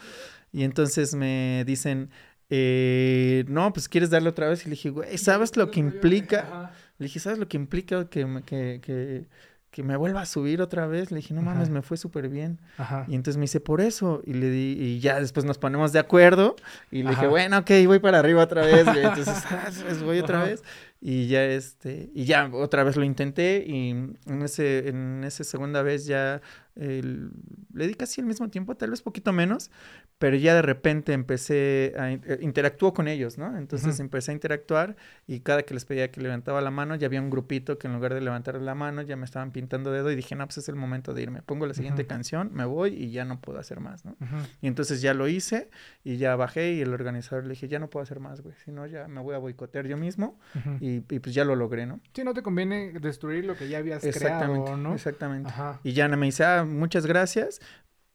Speaker 2: Y entonces me dicen, eh, no, pues quieres darle otra vez. Y le dije, güey, ¿sabes lo que implica?
Speaker 1: Ajá.
Speaker 2: Le dije, ¿sabes lo que implica que me, que, que, que me vuelva a subir otra vez? Le dije, no mames,
Speaker 1: Ajá.
Speaker 2: me fue súper bien.
Speaker 1: Ajá.
Speaker 2: Y entonces me dice, por eso. Y le di, y ya después nos ponemos de acuerdo. Y le dije, bueno, ok, voy para arriba otra vez. güey. Entonces, ah, pues voy otra vez. Y ya este, y ya otra vez lo intenté. Y en ese, en esa segunda vez ya el- le di casi el mismo tiempo, tal vez poquito menos. Pero ya de repente empecé a eh, interactuó con ellos, ¿no? Entonces empecé a interactuar y cada que les pedía que levantaba la mano, ya había un grupito que en lugar de levantar la mano ya me estaban pintando dedo y dije, no, pues es el momento de irme. Pongo la siguiente canción, me voy y ya no puedo hacer más, ¿no?
Speaker 1: Ujú.
Speaker 2: Y entonces ya lo hice y ya bajé y el organizador le dije, ya no puedo hacer más, güey. Si no, ya me voy a boicotear yo mismo y, y pues ya lo logré, ¿no?
Speaker 1: Sí, no te conviene destruir lo que ya habías
Speaker 2: Exactamente,
Speaker 1: creado, ¿no?
Speaker 2: exactamente.
Speaker 1: Ajá.
Speaker 2: Y ya me dice, ah, muchas gracias.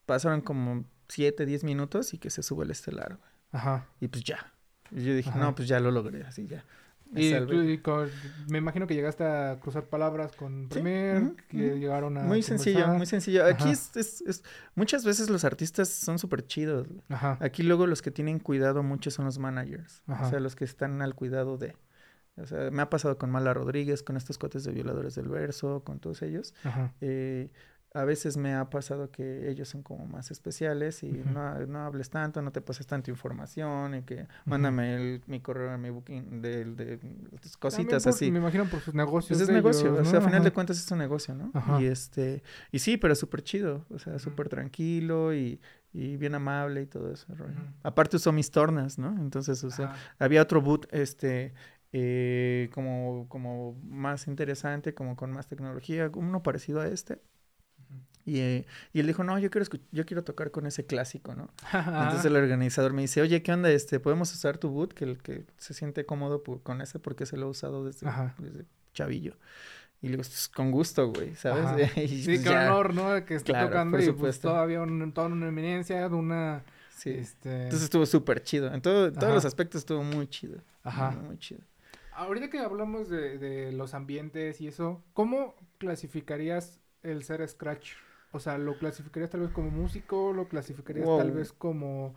Speaker 2: Pasaron como 7, 10 minutos y que se sube el estelar, güey.
Speaker 1: Ajá.
Speaker 2: Y pues ya. Y yo dije,
Speaker 1: Ajá.
Speaker 2: no, pues ya lo logré, así ya.
Speaker 1: Y y con- me imagino que llegaste a cruzar palabras con
Speaker 2: Sí,
Speaker 1: Premier,
Speaker 2: ujú,
Speaker 1: que
Speaker 2: ujú.
Speaker 1: llegaron a
Speaker 2: Muy sencillo,
Speaker 1: conversar.
Speaker 2: muy sencillo. Aquí es, es, es- muchas veces los artistas son súper chidos.
Speaker 1: Ajá.
Speaker 2: Aquí luego los que tienen cuidado mucho son los managers.
Speaker 1: Ajá.
Speaker 2: O sea, los que están al cuidado de. O sea, me ha pasado con Mala Rodríguez, con estos cotes de violadores del verso, con todos ellos.
Speaker 1: Ajá.
Speaker 2: Eh, a veces me ha pasado que ellos son como más especiales y no, no hables tanto, no te pases tanta información y que mándame el, mi correo, mi booking, de, de- cositas
Speaker 1: por-
Speaker 2: así.
Speaker 1: Me imagino por sus negocios.
Speaker 2: Pues es negocio,
Speaker 1: ellos,
Speaker 2: o sea, a final de cuentas es un negocio, ¿no?
Speaker 1: Ajá.
Speaker 2: Y este, y sí, pero súper chido, o sea, súper tranquilo y, y bien amable y todo eso. rollo. Aparte usó mis tornas, ¿no? Entonces, o sea, había otro boot, este, eh, como, como más interesante, como con más tecnología, uno parecido a este. Y, eh, y él dijo, no, yo quiero, yo quiero tocar con ese clásico, ¿no? Entonces el organizador me dice, oye, ¿qué onda? Este, ¿podemos usar tu boot? Que el que se siente cómodo con ese porque se lo he usado desde, chavillo. Y le digo, "Pues, con gusto, güey, ¿sabes? Y
Speaker 1: Sí,
Speaker 2: pues
Speaker 1: qué
Speaker 2: ya,
Speaker 1: honor, ¿no? Que esté
Speaker 2: Claro,
Speaker 1: tocando y pues todavía un, toda una eminencia, una...
Speaker 2: sí.
Speaker 1: Este...
Speaker 2: Entonces estuvo súper chido. En todo, todos los aspectos estuvo muy chido.
Speaker 1: Ajá.
Speaker 2: Muy, muy chido.
Speaker 1: Ahorita que hablamos de, de los ambientes y eso, ¿cómo clasificarías el ser Scratch? O sea, ¿lo clasificarías tal vez como músico? ¿Lo clasificarías tal vez como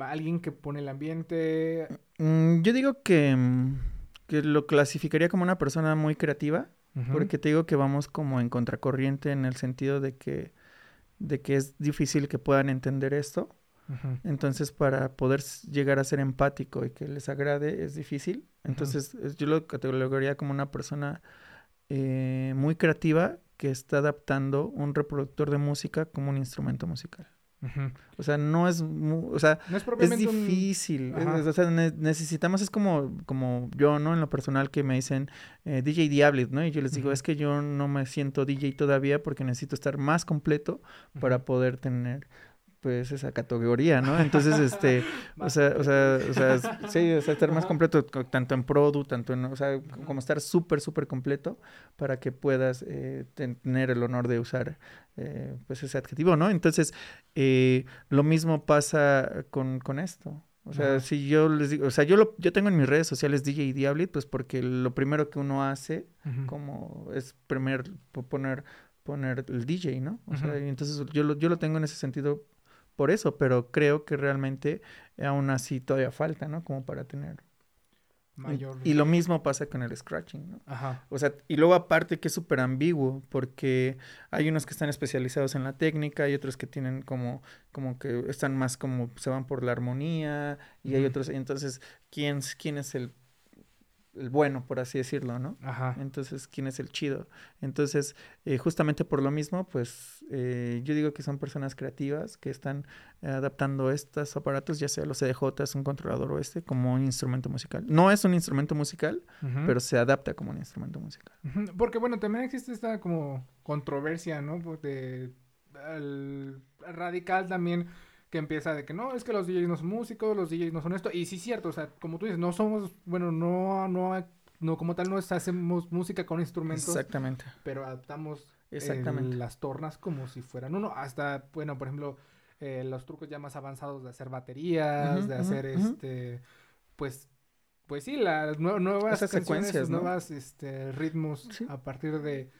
Speaker 1: alguien que pone el ambiente?
Speaker 2: Mm, yo digo que, mm, que lo clasificaría como una persona muy creativa. Porque te digo que vamos como en contracorriente en el sentido de que, de que es difícil que puedan entender esto. Entonces, para poder llegar a ser empático y que les agrade es difícil. Entonces, es- yo lo categorizaría como una persona eh, muy creativa que está adaptando un reproductor de música como un instrumento musical. O sea, no es, o sea,
Speaker 1: No es
Speaker 2: es
Speaker 1: propiamente un-
Speaker 2: difícil. es- o sea, ne- necesitamos, es como, como yo, ¿no? En lo personal que me dicen eh, DJ Diablet, ¿no? Y yo les digo, es que yo no me siento DJ todavía porque necesito estar más completo para poder tener pues esa categoría, ¿no? Entonces, este, o sea, o sea, o sea, sí, o sea, estar más
Speaker 1: Ajá.
Speaker 2: completo co- tanto en produ, tanto en, o sea, como estar súper, súper completo para que puedas eh, ten- tener el honor de usar, eh, pues ese adjetivo, ¿no? Entonces, eh, lo mismo pasa con, con esto. O sea,
Speaker 1: Ajá.
Speaker 2: si yo les digo, o sea, yo lo, yo tengo en mis redes sociales DJ Diablit, pues porque lo primero que uno hace como es primer po- poner poner el DJ, ¿no? O sea,
Speaker 1: Ujú.
Speaker 2: y entonces yo lo, yo lo tengo en ese sentido por eso, pero creo que realmente aún así todavía falta, ¿no? Como para tener.
Speaker 1: Mayor.
Speaker 2: Y, lo mismo pasa con el scratching, ¿no?
Speaker 1: Ajá.
Speaker 2: O sea, y luego aparte que es súper ambiguo, porque hay unos que están especializados en la técnica, hay otros que tienen como, como que están más como, se van por la armonía, y hay otros, entonces, ¿quién, quién es el, el bueno, por así decirlo, ¿no?
Speaker 1: Ajá.
Speaker 2: Entonces, ¿quién es el chido? Entonces, eh, justamente por lo mismo, pues eh, yo digo que son personas creativas que están eh, adaptando estos aparatos, ya sea los CDJs, un controlador o este, como un instrumento musical. No es un instrumento musical, pero se adapta como un instrumento musical.
Speaker 1: Porque bueno, también existe esta como controversia, ¿no? De el radical también que empieza de que no, es que los DJs no son músicos, los DJs no son esto. Y sí es cierto, o sea, como tú dices, no somos, bueno, no, no, no como tal no es- hacemos música con instrumentos,
Speaker 2: Exactamente.
Speaker 1: pero adaptamos el-
Speaker 2: Exactamente.
Speaker 1: las tornas como si fueran uno. Hasta, bueno, por ejemplo, eh, los trucos ya más avanzados de hacer baterías, de hacer este, pues, pues sí, las nue- nuevas
Speaker 2: secuencias, ¿no?
Speaker 1: nuevas este, ritmos
Speaker 2: Sí.
Speaker 1: a partir de,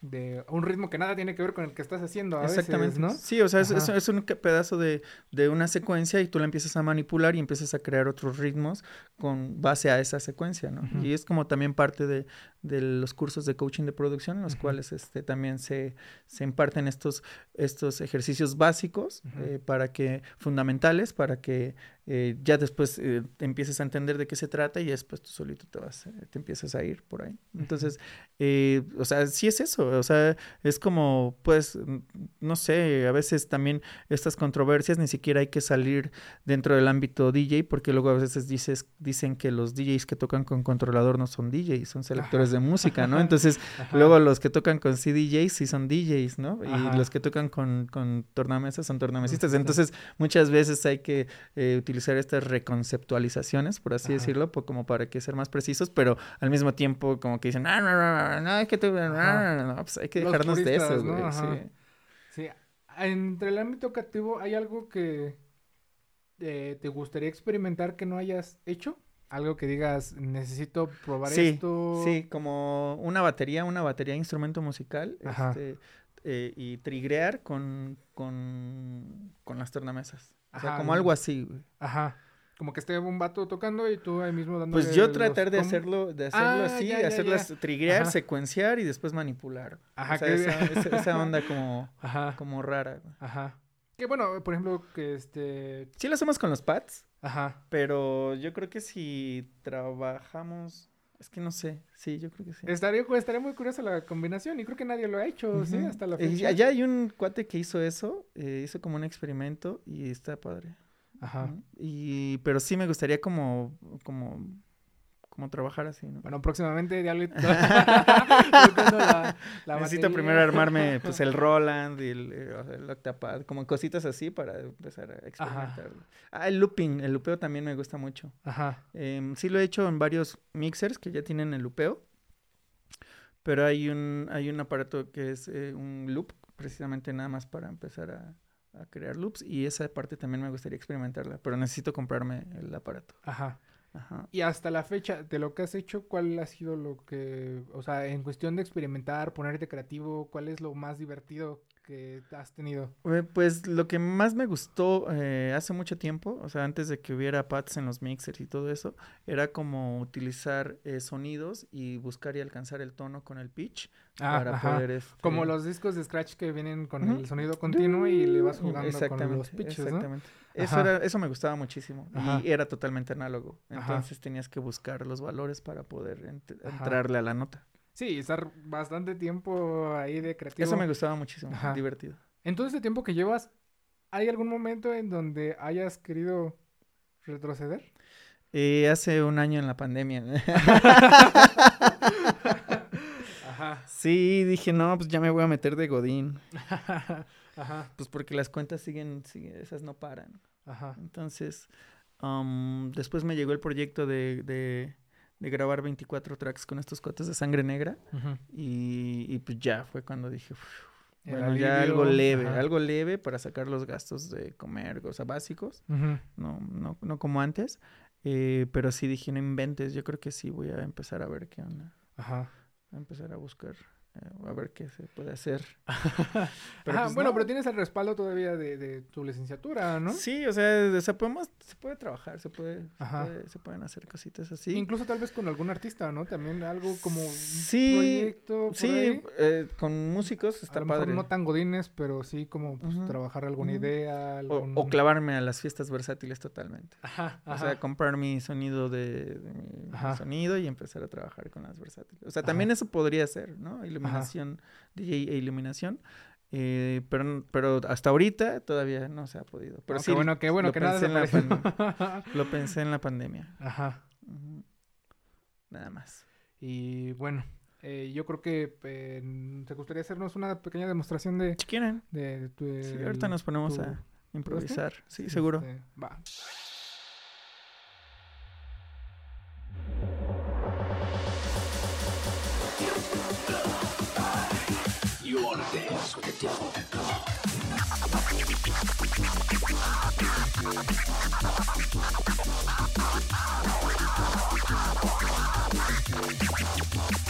Speaker 1: de un ritmo que nada tiene que ver con el que estás haciendo a
Speaker 2: Exactamente.
Speaker 1: veces, ¿no?
Speaker 2: Sí, o sea, es, un pedazo de, de una secuencia y tú la empiezas a manipular y empiezas a crear otros ritmos con base a esa secuencia, ¿no? Y es como también parte de, de los cursos de coaching de producción en los cuales este, también se, se imparten estos, estos ejercicios básicos eh, para que, fundamentales, para que eh, ya después eh, te empieces a entender de qué se trata y después tú solito te vas, eh, te empiezas a ir por ahí. Entonces, eh, o sea, sí es eso, o sea, es como, pues, n- no sé, a veces también estas controversias ni siquiera hay que salir dentro del ámbito DJ, porque luego a veces dices, dicen que los DJs que tocan con controlador no son DJs, son selectores de música, ¿no? Entonces,
Speaker 1: Ajá.
Speaker 2: luego los que tocan con CDJs sí son DJs, ¿no? Y
Speaker 1: Ajá.
Speaker 2: los que tocan con, con tornamesas son tornamesistas. Entonces, muchas veces hay que eh, utilizar estas reconceptualizaciones, por así
Speaker 1: Ajá.
Speaker 2: decirlo, po- como para que ser más precisos, pero al mismo tiempo como que dicen, no, no, no, no, es que tú, no,
Speaker 1: Ajá.
Speaker 2: no, no", pues hay que
Speaker 1: Los
Speaker 2: dejarnos de eso,
Speaker 1: ¿no?
Speaker 2: güey,
Speaker 1: Ajá.
Speaker 2: sí.
Speaker 1: Sí, entre el ámbito creativo hay algo que eh, te gustaría experimentar que no hayas hecho. Algo que digas, necesito probar
Speaker 2: Sí,
Speaker 1: esto.
Speaker 2: Sí, como una batería, una batería de instrumento musical,
Speaker 1: Ajá.
Speaker 2: este, eh, y trigrear con, con, con las tornamesas. O sea,
Speaker 1: Ajá,
Speaker 2: como algo así, güey.
Speaker 1: Ajá. Como que esté un vato tocando y tú ahí mismo dando.
Speaker 2: Pues yo tratar de hacerlo, de hacerlo
Speaker 1: Ah,
Speaker 2: así,
Speaker 1: ya, ya,
Speaker 2: hacerlas
Speaker 1: ya. Ajá.
Speaker 2: secuenciar y después manipular.
Speaker 1: Ajá,
Speaker 2: o sea,
Speaker 1: que-
Speaker 2: esa, esa- esa onda como,
Speaker 1: Ajá.
Speaker 2: como rara. güey.
Speaker 1: Ajá. Que bueno, por ejemplo, que este.
Speaker 2: Sí lo hacemos con los pads,
Speaker 1: Ajá.
Speaker 2: pero yo creo que si trabajamos Es que no sé, sí, yo creo que sí.
Speaker 1: Estaría, estaría muy curiosa la combinación y creo que nadie lo ha hecho, sí, hasta la fecha.
Speaker 2: allá hay un cuate que hizo eso, eh, hizo como un experimento y está padre.
Speaker 1: Ajá.
Speaker 2: Y, pero sí me gustaría como, como, como trabajar así, ¿no?
Speaker 1: Bueno, próximamente ya la, la
Speaker 2: Necesito primero armarme pues el Roland y el, eh, el Octapad, como cositas así para empezar a experimentar. Ah, el looping, el lupeo también me gusta mucho.
Speaker 1: Ajá.
Speaker 2: Em, sí lo he hecho en varios mixers que ya tienen el lupeo, pero hay un, hay un aparato que es eh, un loop, precisamente nada más para empezar a, a crear loops y esa parte también me gustaría experimentarla, pero necesito comprarme el aparato.
Speaker 1: Ajá.
Speaker 2: Ajá.
Speaker 1: Y hasta la fecha, de lo que has hecho, ¿cuál ha sido lo que, o sea, en cuestión de experimentar, ponerte creativo, cuál es lo más divertido que has tenido?
Speaker 2: Pues lo que más me gustó eh, hace mucho tiempo, o sea, antes de que hubiera pads en los mixers y todo eso, era como utilizar eh, sonidos y buscar y alcanzar el tono con el pitch para
Speaker 1: Ah, ajá.
Speaker 2: poder... este,
Speaker 1: Como los discos de Scratch que vienen con el sonido continuo y le vas jugando con los pitches, ¿no?
Speaker 2: exactamente. Eso,
Speaker 1: Ajá.
Speaker 2: era, eso me gustaba muchísimo
Speaker 1: Ajá.
Speaker 2: y era totalmente análogo.
Speaker 1: Ajá.
Speaker 2: Entonces tenías que buscar los valores para poder ent-
Speaker 1: Ajá.
Speaker 2: entrarle a la nota.
Speaker 1: Sí, estar bastante tiempo ahí de creativo.
Speaker 2: Eso me gustaba muchísimo,
Speaker 1: Ajá.
Speaker 2: divertido.
Speaker 1: En todo este tiempo que llevas, ¿hay algún momento en donde hayas querido retroceder?
Speaker 2: Eh, hace un año en la pandemia.
Speaker 1: Ajá.
Speaker 2: sí, dije, no, pues ya me voy a meter de Godín.
Speaker 1: Ajá.
Speaker 2: Pues porque las cuentas siguen, siguen esas no paran.
Speaker 1: Ajá.
Speaker 2: Entonces, um, después me llegó el proyecto de, de, de grabar 24 tracks con estos cotes de sangre negra. Y, y pues ya fue cuando dije, "Uf,
Speaker 1: El
Speaker 2: bueno, ya algo leve,
Speaker 1: ajá.
Speaker 2: algo leve para sacar los gastos de comer, o sea, básicos, no, no, no como antes. Eh, pero sí dije, no inventes, yo creo que sí voy a empezar a ver qué onda,
Speaker 1: Ajá.
Speaker 2: a empezar a buscar, a ver qué se puede hacer.
Speaker 1: Ajá,
Speaker 2: pues,
Speaker 1: bueno,
Speaker 2: no.
Speaker 1: pero tienes el respaldo todavía de, de tu licenciatura, ¿no?
Speaker 2: Sí, o sea, o sea, podemos, se puede trabajar, se puede, se,
Speaker 1: Ajá.
Speaker 2: puede- se pueden hacer cositas así.
Speaker 1: Incluso tal vez con algún artista, ¿no? También algo como un proyecto por
Speaker 2: Sí,
Speaker 1: ahí.
Speaker 2: eh, con músicos
Speaker 1: A
Speaker 2: está
Speaker 1: lo mejor
Speaker 2: padre.
Speaker 1: no tan godines, pero sí como pues, trabajar alguna idea,
Speaker 2: O,
Speaker 1: algún...
Speaker 2: o clavarme a las fiestas versátiles totalmente.
Speaker 1: Ajá,
Speaker 2: O sea, comprar mi sonido de, de mi sonido y empezar a trabajar con las versátiles. O sea, también eso podría ser, ¿no? Iluminación, DJ e iluminación. Eh, pero, pero hasta ahorita todavía no se ha podido. Pero
Speaker 1: Ah,
Speaker 2: sí,
Speaker 1: qué bueno, qué bueno
Speaker 2: lo
Speaker 1: que nada
Speaker 2: pensé
Speaker 1: se
Speaker 2: en la lo pensé en la pandemia.
Speaker 1: Ajá.
Speaker 2: Nada más.
Speaker 1: Y bueno, eh, yo creo que eh, te gustaría hacernos una pequeña demostración de,
Speaker 2: Si quieren,
Speaker 1: de, de tu...
Speaker 2: sí, ahorita nos ponemos
Speaker 1: tu-
Speaker 2: a improvisar. Sí, seguro.
Speaker 1: este, va.
Speaker 3: dance with the devil. Oh.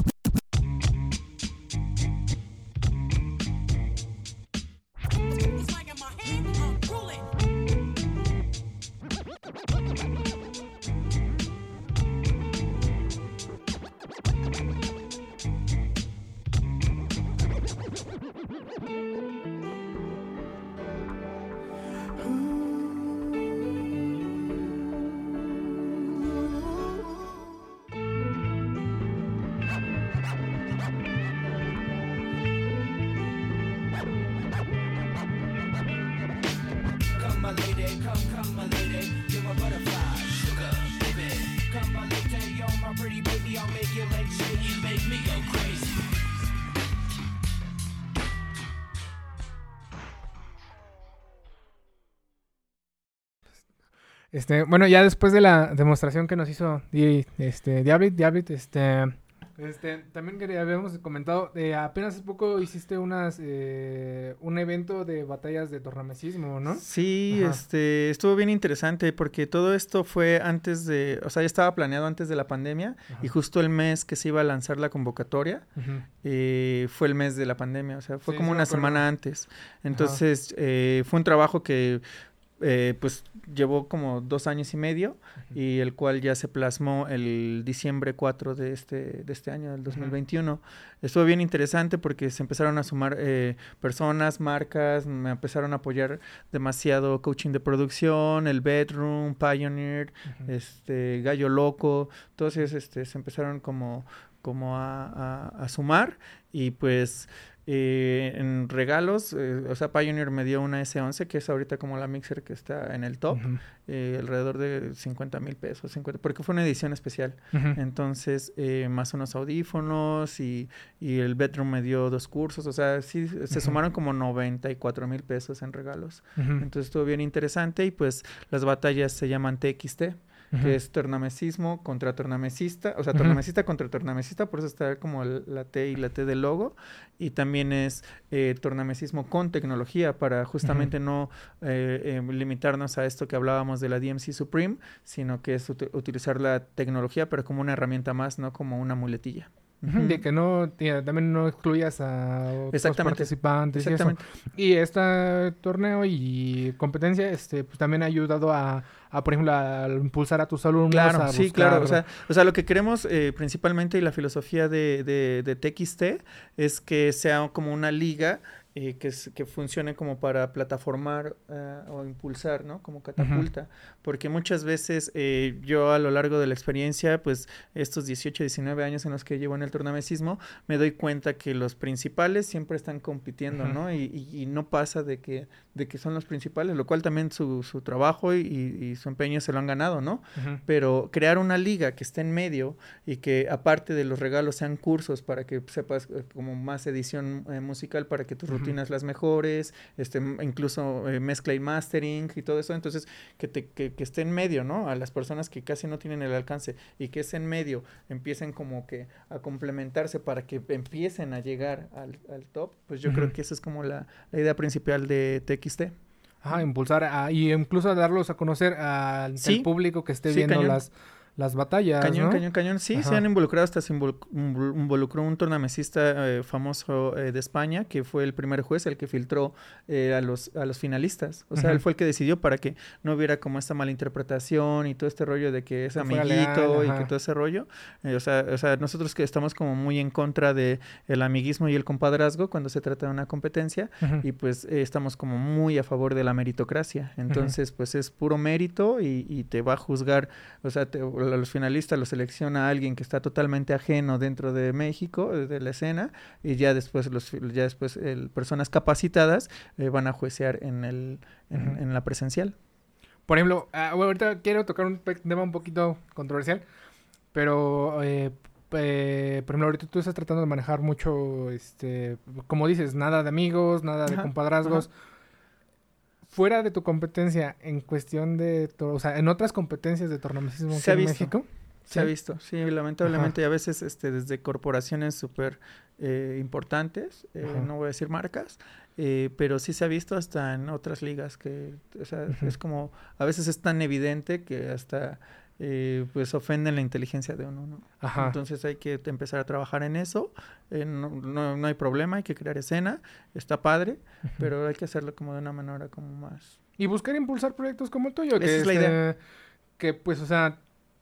Speaker 1: Este, bueno, ya después de la demostración que nos hizo Di- este, Diablit, Diablit, este, este, también quería, habíamos comentado, eh, apenas hace poco hiciste unas, eh, un evento de batallas de tornamesismo, ¿no?
Speaker 2: Sí,
Speaker 1: Ajá.
Speaker 2: este, estuvo bien interesante porque todo esto fue antes de, o sea, ya estaba planeado antes de la pandemia
Speaker 1: Ajá.
Speaker 2: y justo el mes que se iba a lanzar la convocatoria eh, fue el mes de la pandemia, o sea, fue
Speaker 1: Sí,
Speaker 2: como una semana antes. Entonces, eh, fue un trabajo que, eh, pues, llevó como dos años y medio y el cual ya se plasmó el diciembre 4 de este, de este año, del 2021. Estuvo bien interesante porque se empezaron a sumar eh, personas, marcas, me empezaron a apoyar demasiado coaching de producción, el Bedroom, Pioneer, este Gallo Loco, ellos este, se empezaron como, como a, a- a sumar y pues eh, en regalos, eh, o sea, Pioneer me dio una S11 que es ahorita como la mixer que está en el top, eh, alrededor de 50 mil pesos, 50, porque fue una edición especial.
Speaker 1: Ujú.
Speaker 2: Entonces, eh, más unos audífonos y, y el Bedroom me dio dos cursos, o sea, sí, se
Speaker 1: Ujú.
Speaker 2: sumaron como 94 mil pesos en regalos. Entonces estuvo bien interesante y pues las batallas se llaman TXT, Que es tornamesismo contra tornamesista, o sea, tornamesista contra tornamesista, por eso está como el- la T y la T del logo, y también es eh, tornamesismo con tecnología para justamente no eh, eh, limitarnos a esto que hablábamos de la DMC Supreme, sino que es uti- utilizar la tecnología, pero como una herramienta más, no como una muletilla.
Speaker 1: De que no, tía, también no excluyas a otros
Speaker 2: Exactamente.
Speaker 1: participantes y eso.
Speaker 2: Exactamente.
Speaker 1: Y este torneo y competencia, este, pues también ha ayudado a, a, por ejemplo, a impulsar a tus alumnos
Speaker 2: Claro,
Speaker 1: a
Speaker 2: sí,
Speaker 1: buscar-
Speaker 2: claro. O sea, o sea, lo que queremos eh, principalmente y la filosofía de, de, de TXT es que sea como una liga eh, que, es- que funcione como para plataformar eh, o impulsar, ¿no? Como catapulta. Porque muchas veces eh, yo a lo largo de la experiencia, pues estos 18, 19 años en los que llevo en el tornamesismo, me doy cuenta que los principales siempre están compitiendo. ¿no? Y, y- y no pasa de que, de que son los principales, lo cual también su, su trabajo y, y su empeño se lo han ganado, ¿no? Pero crear una liga que esté en medio y que aparte de los regalos sean cursos para que sepas eh, como más edición eh, musical para que tus. Rutinas las mejores, este incluso eh, mezcla y mastering y todo eso, entonces que te que, que esté en medio, ¿no? A las personas que casi no tienen el alcance y que es en medio empiecen como que a complementarse para que empiecen a llegar al, al top, pues yo creo que esa es como la, la idea principal de TXT.
Speaker 1: Ajá, impulsar a- y incluso a darlos a conocer al
Speaker 2: Sí.
Speaker 1: público que esté
Speaker 2: Sí,
Speaker 1: viendo
Speaker 2: cañón.
Speaker 1: las, las batallas,
Speaker 2: Cañón,
Speaker 1: ¿no?
Speaker 2: cañón, cañón. Sí, se han involucrado, hasta se invol- invol- involucró un tornamesista eh, famoso eh, de España, que fue el primer juez, el que filtró eh, a, los, a los finalistas. O sea, él fue el que decidió para que no hubiera como esta malinterpretación y todo este rollo de que es
Speaker 1: Que
Speaker 2: amiguito
Speaker 1: legal,
Speaker 2: y que todo ese rollo. Eh, o, sea, o sea, nosotros que estamos como muy en contra de el amiguismo y el compadrazgo cuando se trata de una competencia, y pues estamos como muy a favor de la meritocracia. Entonces, pues es puro mérito y, y te va a juzgar, o sea, te- los finalistas lo selecciona alguien que está totalmente ajeno dentro de México, eh, de la escena, y ya después los ya después el- personas capacitadas eh, van a juecear en el en, la presencial.
Speaker 1: Por ejemplo, ah, ahorita quiero tocar un tema un poquito controversial, pero, eh, eh, por ejemplo, ahorita tú estás tratando de manejar mucho, este, como dices, nada de amigos, nada de
Speaker 2: Ajá,
Speaker 1: compadrazgos. Fuera de tu competencia, en cuestión de, o sea, en otras competencias de tornamesismo
Speaker 2: Se ha
Speaker 1: en
Speaker 2: visto.
Speaker 1: México.
Speaker 2: Se ha visto, sí, lamentablemente, y a veces este, desde corporaciones súper eh, importantes, eh, no voy a decir marcas, eh, pero sí se ha visto hasta en otras ligas que, o sea, es como, a veces es tan evidente que hasta, eh, pues, ofenden la inteligencia de uno, ¿no?
Speaker 1: Ajá.
Speaker 2: Entonces hay que empezar a trabajar en eso, eh, no, no, no hay problema, hay que crear escena, está padre, pero hay que hacerlo como de una manera como más...
Speaker 1: Y buscar impulsar proyectos como el tuyo.
Speaker 2: Esa
Speaker 1: que
Speaker 2: es la
Speaker 1: este,
Speaker 2: idea.
Speaker 1: Que, pues, o sea,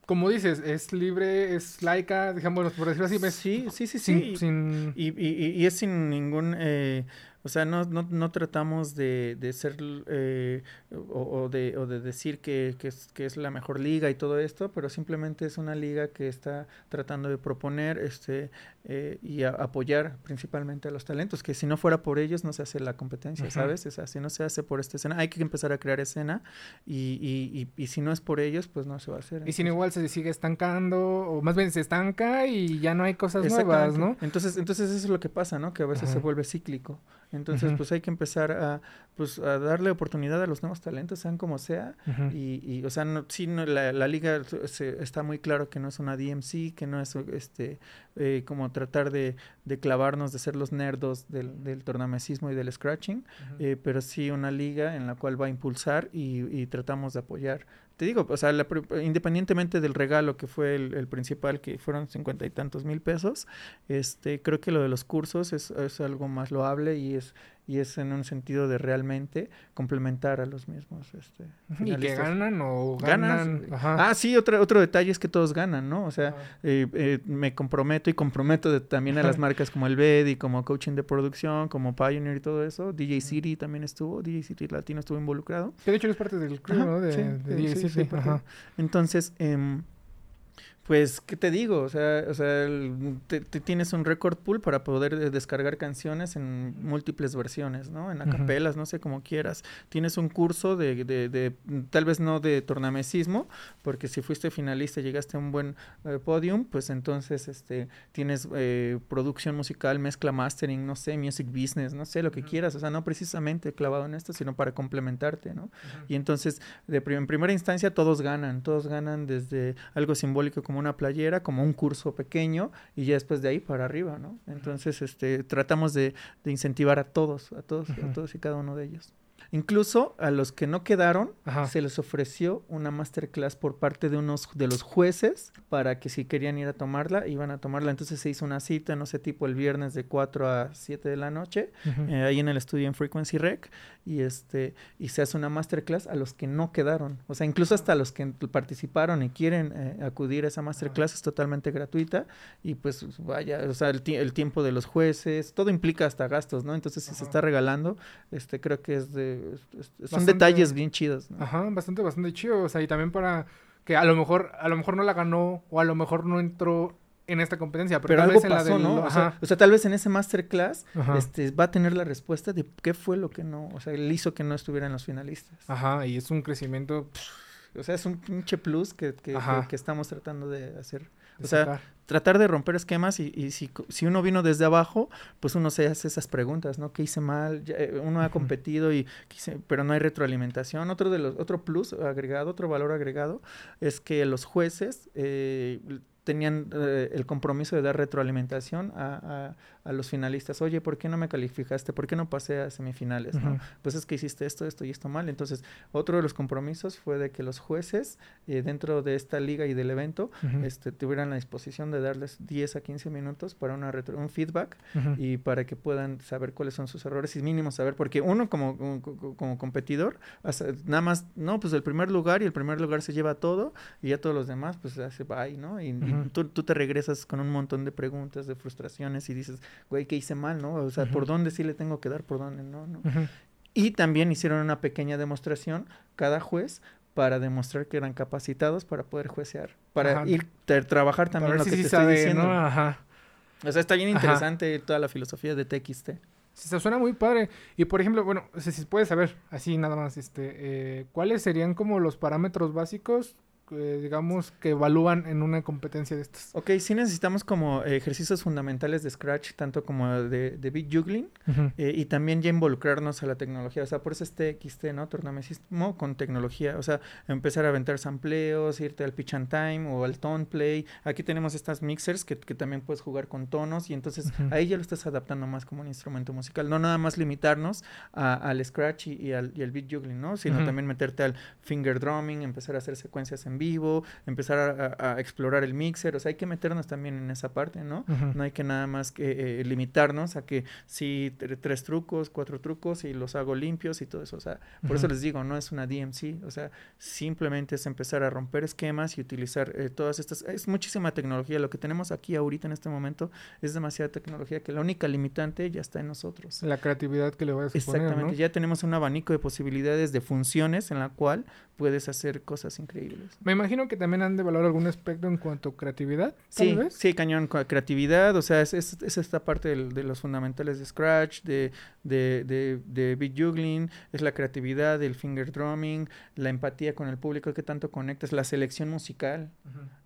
Speaker 1: como dices, es libre, es laica, digamos, por decirlo así. es
Speaker 2: Sí, sí, sí, sí.
Speaker 1: sin, sin-
Speaker 2: Y, y- y- y es sin ningún, eh, o sea, no, no, no tratamos de, de ser eh, o, o de, o de decir que, que, es, que es la mejor liga y todo esto, pero simplemente es una liga que está tratando de proponer este eh, y a- apoyar principalmente a los talentos, que si no fuera por ellos no se hace la competencia. ¿sabes? O sea, si no se hace por esta escena, hay que empezar a crear escena y, y, y, y si no es por ellos, pues no se va a hacer.
Speaker 1: Y si no, igual se sigue estancando, o más bien se estanca y ya no hay cosas nuevas. ¿no?
Speaker 2: Entonces, entonces eso es lo que pasa, ¿no? Que a veces se vuelve cíclico. Entonces, pues hay que empezar a, pues, a darle oportunidad a los nuevos talentos, sean como sea. Y, y, o sea, no, sí, no, la, la liga se- está muy claro que no es una DMC, que no es este eh, como tratar de, de clavarnos, de ser los nerdos del, del tornamesismo y del scratching, eh, pero sí una liga en la cual va a impulsar y, y tratamos de apoyar. Te digo, o sea, la independientemente del regalo que fue el, el principal, que fueron cincuenta y tantos mil pesos, este, creo que lo de los cursos es, es algo más loable y es, y es en un sentido de realmente complementar a los mismos. Este,
Speaker 1: Y que ganan o
Speaker 2: Ganas.
Speaker 1: ganan. Ajá.
Speaker 2: Ah, sí, otro, otro detalle es que todos ganan, ¿no? O sea,
Speaker 1: Ajá.
Speaker 2: eh, eh, me comprometo y comprometo de- también a las marcas como el BED y como coaching de producción, como Pioneer y todo eso. DJ City también estuvo, DJ City Latino estuvo involucrado.
Speaker 1: Que de hecho es parte del club,
Speaker 2: Ajá,
Speaker 1: ¿no? De,
Speaker 2: sí,
Speaker 1: de
Speaker 2: sí,
Speaker 1: DJC,
Speaker 2: sí,
Speaker 1: sí,
Speaker 2: parte-
Speaker 1: ajá.
Speaker 2: Entonces, em, pues, ¿qué te digo? O sea, o sea el- te, te tienes un record pool para poder eh, descargar canciones en múltiples versiones, ¿no? En acapelas, no sé, como quieras. Tienes un curso de, de, de, tal vez no de tornamesismo, porque si fuiste finalista y llegaste a un buen eh, podium, pues entonces este tienes eh, producción musical, mezcla, mastering, no sé, music business, no sé, lo que quieras. O sea, no precisamente clavado en esto, sino para complementarte, ¿no? Y entonces, de en primera instancia, todos ganan. Todos ganan desde algo simbólico como una playera, como un curso pequeño, y ya después de ahí para arriba, ¿no? Entonces, este, tratamos de, de incentivar a todos, a todos, a todos y cada uno de ellos. Incluso a los que no quedaron,
Speaker 1: Ajá.
Speaker 2: se les ofreció una masterclass por parte de unos de los jueces para que si querían ir a tomarla, iban a tomarla. Entonces se hizo una cita, no sé, tipo el viernes de 4 a 7 de la noche, eh, ahí en el estudio en Frequency Rec y este y se hace una masterclass a los que no quedaron o sea incluso hasta los que participaron y quieren eh, acudir a esa masterclass es totalmente gratuita y pues vaya o sea el, el tiempo de los jueces todo implica hasta gastos no entonces si se está regalando este creo que es de es- son
Speaker 1: Bastante-
Speaker 2: detalles bien chidos ¿no?
Speaker 1: Ajá, bastante, bastante chido. O sea, y también para que a lo mejor, a lo mejor no la ganó, o a lo mejor no entró en esta competencia, pero,
Speaker 2: pero
Speaker 1: tal
Speaker 2: algo
Speaker 1: vez en la
Speaker 2: pasó,
Speaker 1: del-
Speaker 2: ¿no? O sea,
Speaker 1: Ajá.
Speaker 2: o sea, tal vez en ese masterclass
Speaker 1: Ajá.
Speaker 2: este, va a tener la respuesta de qué fue lo que no, o sea, le hizo que no estuviera en los finalistas.
Speaker 1: Ajá, y es un crecimiento
Speaker 2: O sea, es un pinche plus que, que,
Speaker 1: Ajá.
Speaker 2: que- que estamos tratando de hacer. O sea. Tratar de romper esquemas y, y si, si uno vino desde abajo, pues uno se hace esas preguntas, ¿no? ¿Qué hice mal? Ya, eh, uno ha competido y pero no hay retroalimentación. Otro de los otro plus agregado, otro valor agregado es que los jueces eh, tenían eh, el compromiso de dar retroalimentación a, a- a los finalistas. Oye, ¿por qué no me calificaste? ¿Por qué no pasé a semifinales? ¿no? Pues es que hiciste esto, esto y esto mal. Entonces, otro de los compromisos fue de que los jueces eh, dentro de esta liga y del evento este, tuvieran la disposición de darles 10 a 15 minutos para una retro- un feedback y para que puedan saber cuáles son sus errores y mínimo saber, porque uno como, como, como competidor, nada más, no, pues el primer lugar y el primer lugar se lleva todo y ya todos los demás pues hace bye, ¿no? Y, y Tú, tú te regresas con un montón de preguntas, de frustraciones y dices, güey, ¿qué hice mal, no? O sea, ¿por
Speaker 1: Ujú.
Speaker 2: dónde sí le tengo que dar, por dónde no? ¿no?
Speaker 1: Ujú.
Speaker 2: Y también hicieron una pequeña demostración cada juez para demostrar que eran capacitados para poder juecear, para
Speaker 1: Ajá.
Speaker 2: ir tra- trabajar también lo
Speaker 1: si
Speaker 2: que
Speaker 1: sí
Speaker 2: te estoy
Speaker 1: sabe,
Speaker 2: diciendo.
Speaker 1: ¿no? Ajá.
Speaker 2: O sea, está bien
Speaker 1: Ajá.
Speaker 2: interesante toda la filosofía de TXT.
Speaker 1: Sí, Se suena muy padre. Y por ejemplo, bueno, si puedes saber, así nada más, este, eh, ¿cuáles serían como los parámetros básicos, eh, digamos, que evalúan en una competencia de estas?
Speaker 2: Ok, sí necesitamos como eh, ejercicios fundamentales de Scratch, tanto como de, de beat juggling, eh, y también ya involucrarnos a la tecnología. O sea, por eso es TXT, ¿no? Tornamesismo con tecnología. O sea, empezar a aventar sampleos, irte al pitch and time o al tone play. Aquí tenemos estas mixers que, que también puedes jugar con tonos y entonces ahí ya lo estás adaptando más como un instrumento musical. No nada más limitarnos a- al Scratch y, y al, y al beat juggling, ¿no? Sino también meterte al finger drumming, empezar a hacer secuencias en vivo, empezar a, a- a explorar el mixer, o sea, hay que meternos también en esa parte, ¿no? No hay que nada más que eh, limitarnos a que sí, tre- tres trucos, cuatro trucos y los hago limpios y todo eso. O sea, por eso les digo, no es una DMC. O sea, simplemente es empezar a romper esquemas y utilizar eh, todas estas. Es muchísima tecnología. Lo que tenemos aquí ahorita en este momento es demasiada tecnología que la única limitante ya está en nosotros.
Speaker 1: La creatividad que le voy a
Speaker 2: Exactamente,
Speaker 1: ¿no?
Speaker 2: ya tenemos un abanico de posibilidades de funciones en la cual puedes hacer cosas increíbles.
Speaker 1: Me imagino que también han de valorar algún aspecto en cuanto a creatividad,
Speaker 2: Sí,
Speaker 1: vez.
Speaker 2: sí, cañón, creatividad, o sea, es, es- es esta parte de los fundamentales de Scratch, de, de, de, de beat juggling, es la creatividad, el finger drumming, la empatía con el público, que tanto conectas, la selección musical,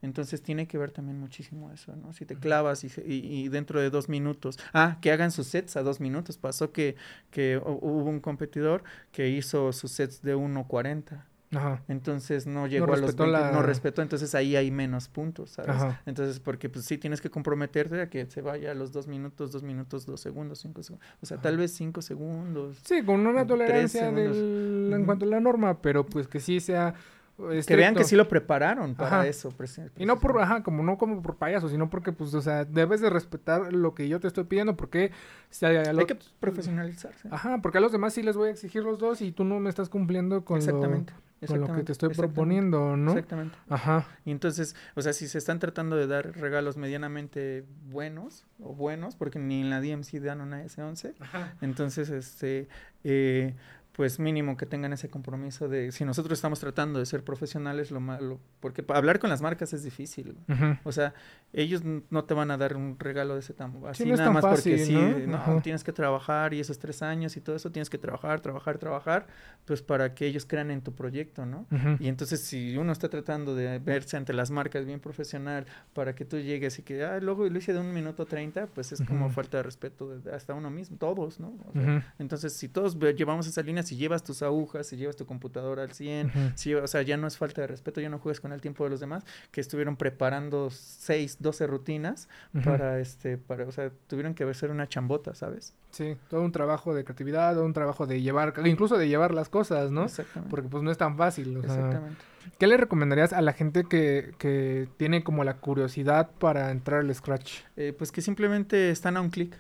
Speaker 2: entonces tiene que ver también muchísimo eso, ¿no? Si te clavas y, y- y dentro de dos minutos, ah, que hagan sus sets a dos minutos, pasó que, que hu- hubo un competidor que hizo sus sets de 1.40.
Speaker 1: Ajá.
Speaker 2: Entonces no llegó a los
Speaker 1: respetó
Speaker 2: 20,
Speaker 1: la-
Speaker 2: no respetó, entonces ahí hay menos puntos, ¿sabes?
Speaker 1: Ajá.
Speaker 2: Entonces, porque pues sí tienes que comprometerte a que se vaya a los dos minutos, dos minutos, dos segundos, cinco segundos. O sea,
Speaker 1: Ajá.
Speaker 2: tal vez cinco segundos.
Speaker 1: Sí, con una tolerancia del- en cuanto a la norma, pero pues que sí sea
Speaker 2: Que vean que
Speaker 1: estricto.
Speaker 2: sí lo prepararon para
Speaker 1: Ajá.
Speaker 2: eso.
Speaker 1: Y no por, ajá, como no como por payaso, sino porque, pues, o sea, debes de respetar lo que yo te estoy pidiendo, porque si
Speaker 2: Hay
Speaker 1: lo-
Speaker 2: que profesionalizarse.
Speaker 1: Ajá, porque a los demás sí les voy a exigir los dos y tú no me estás cumpliendo con, lo,
Speaker 2: exactamente.
Speaker 1: con lo que te estoy proponiendo, ¿no?
Speaker 2: Exactamente.
Speaker 1: Ajá.
Speaker 2: Y entonces, o sea, si se están tratando de dar regalos medianamente buenos o buenos, porque ni en la DMC dan una S11, entonces, este, eh, pues mínimo que tengan ese compromiso de, si nosotros estamos tratando de ser profesionales, lo malo, porque hablar con las marcas es difícil. O sea, ellos no te van a dar un regalo de ese tamaño. Así
Speaker 1: no es
Speaker 2: nada más porque sí,
Speaker 1: ¿no?
Speaker 2: tienes que trabajar y esos tres años y todo eso tienes que trabajar, trabajar, trabajar, pues para que ellos crean en tu proyecto, ¿no? Y entonces si uno está tratando de verse ante las marcas bien profesional para que tú llegues y que, ah, luego lo hice de un minuto treinta, pues es como falta de respeto de- hasta uno mismo, todos, ¿no? O sea. Entonces si todos llevamos esa línea, si llevas tus agujas, si llevas tu computadora al 100,
Speaker 1: Ujú.
Speaker 2: si o sea, ya no es falta de respeto, ya no juegas con el tiempo de los demás, que estuvieron preparando 6, 12 rutinas para, este, para, o sea, tuvieron que hacer una chambota, ¿sabes?
Speaker 1: Sí, todo un trabajo de creatividad, todo un trabajo de llevar, incluso de llevar las cosas, ¿no?
Speaker 2: Exactamente.
Speaker 1: Porque pues no es tan fácil. o sea,
Speaker 2: Exactamente.
Speaker 1: ¿Qué le recomendarías a la gente que, que tiene como la curiosidad para entrar al Scratch?
Speaker 2: Eh, pues que simplemente están a un clic.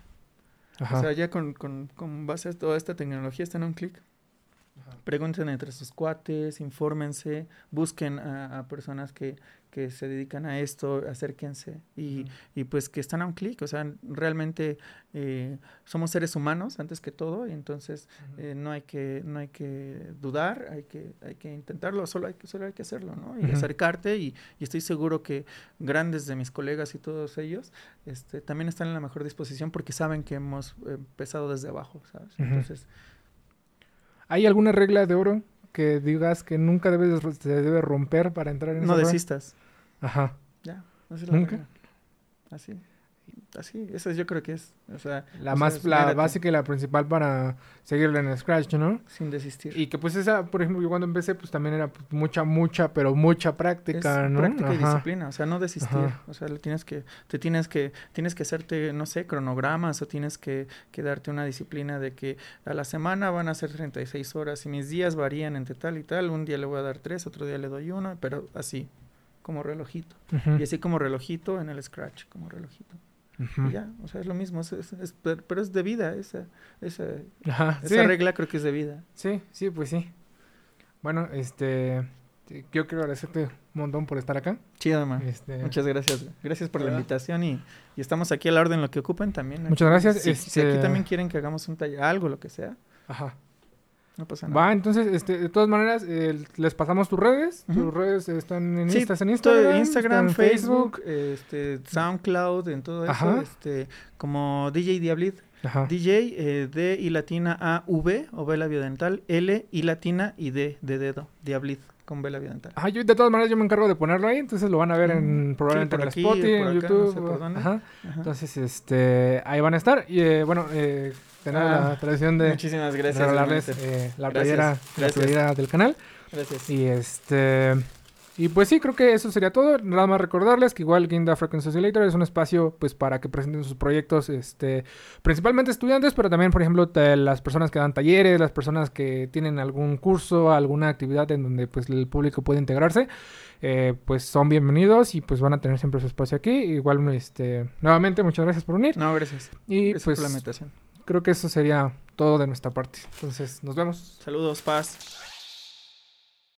Speaker 1: Ajá.
Speaker 2: O sea, ya con, con, con base a toda esta tecnología están a un clic.
Speaker 1: Ajá.
Speaker 2: Pregunten entre sus cuates, infórmense, busquen a, a personas que, que se dedican a esto, acérquense y, y pues que están a un clic. O sea, realmente eh, somos seres humanos antes que todo y entonces eh, no hay que no hay que dudar, hay que hay que intentarlo, solo hay que solo hay que hacerlo, ¿no? Y acercarte y, y estoy seguro que grandes de mis colegas y todos ellos este, también están en la mejor disposición porque saben que hemos empezado desde abajo, ¿sabes? Entonces,
Speaker 1: ¿Hay alguna regla de oro que digas que nunca debes, se debe romper para entrar en
Speaker 2: no
Speaker 1: esa
Speaker 2: desistas,
Speaker 1: Ajá.
Speaker 2: ya, la
Speaker 1: ¿Nunca?
Speaker 2: regla. Así. Así, esa yo creo que es, o sea,
Speaker 1: La
Speaker 2: o sea,
Speaker 1: más, la básica y la principal para seguirle en el Scratch, ¿no?
Speaker 2: sin desistir.
Speaker 1: Y que pues esa, por ejemplo, yo cuando empecé, pues también era pues, mucha, mucha, pero mucha
Speaker 2: es
Speaker 1: práctica, ¿no?
Speaker 2: práctica y disciplina, o sea, no desistir,
Speaker 1: Ajá.
Speaker 2: o sea, le tienes que, te tienes que, tienes que hacerte, no sé, cronogramas o tienes que, que darte una disciplina de que a la semana van a ser 36 horas y mis días varían entre tal y tal, un día le voy a dar tres, otro día le doy uno, pero así, como relojito, y así como relojito en el scratch, como relojito, Y ya, o sea, es lo mismo, es- es- es- pero es de vida, esa, esa,
Speaker 1: Ajá,
Speaker 2: esa
Speaker 1: sí.
Speaker 2: regla creo que es de vida.
Speaker 1: Sí, sí, pues sí. Bueno, este, yo quiero agradecerte un montón por estar acá.
Speaker 2: Chido, man.
Speaker 1: Este,
Speaker 2: Muchas gracias. Gracias por la invitación y, y estamos aquí a la orden lo que ocupen también.
Speaker 1: Muchas gracias,
Speaker 2: Si, si aquí
Speaker 1: este-
Speaker 2: también quieren que hagamos un taller, algo, lo que sea,
Speaker 1: Ajá.
Speaker 2: No pasa nada.
Speaker 1: Va, entonces, este, de todas maneras, eh, les pasamos tus redes. Tus redes están en,
Speaker 2: Sí,
Speaker 1: Insta, en Instagram,
Speaker 2: Instagram,
Speaker 1: en
Speaker 2: Facebook, este, SoundCloud, en todo eso, este, como DJ Diablit,
Speaker 1: Ajá.
Speaker 2: DJ eh, D y latina A V o vela biodental, L y latina y D de dedo, Diablit con vela biodental.
Speaker 1: Ajá, yo de todas maneras yo me encargo de ponerlo ahí, entonces lo van a ver en
Speaker 2: Mm,
Speaker 1: probablemente
Speaker 2: sí,
Speaker 1: en
Speaker 2: aquí,
Speaker 1: Spotify, en
Speaker 2: no
Speaker 1: YouTube.
Speaker 2: sé.
Speaker 1: Ajá. Entonces, este, ahí van a estar. Y eh, bueno, eh, tener
Speaker 2: Ah,
Speaker 1: la tradición de
Speaker 2: Muchísimas gracias.
Speaker 1: regalarles eh, la playera, la playera del canal.
Speaker 2: Gracias.
Speaker 1: Y este, Y pues sí, creo que eso sería todo. Nada más recordarles que igual Game African Oscillator es un espacio pues para que presenten sus proyectos, este, principalmente estudiantes, pero también, por ejemplo, las personas que dan talleres, las personas que tienen algún curso, alguna actividad en donde pues el público puede integrarse, eh, pues son bienvenidos y pues van a tener siempre su espacio aquí. Igual, este, nuevamente, muchas gracias por unir.
Speaker 2: No, gracias.
Speaker 1: Y
Speaker 2: Gracias
Speaker 1: pues
Speaker 2: por la invitación.
Speaker 1: Creo que eso sería todo de nuestra parte. Entonces, nos vemos.
Speaker 2: Saludos, paz.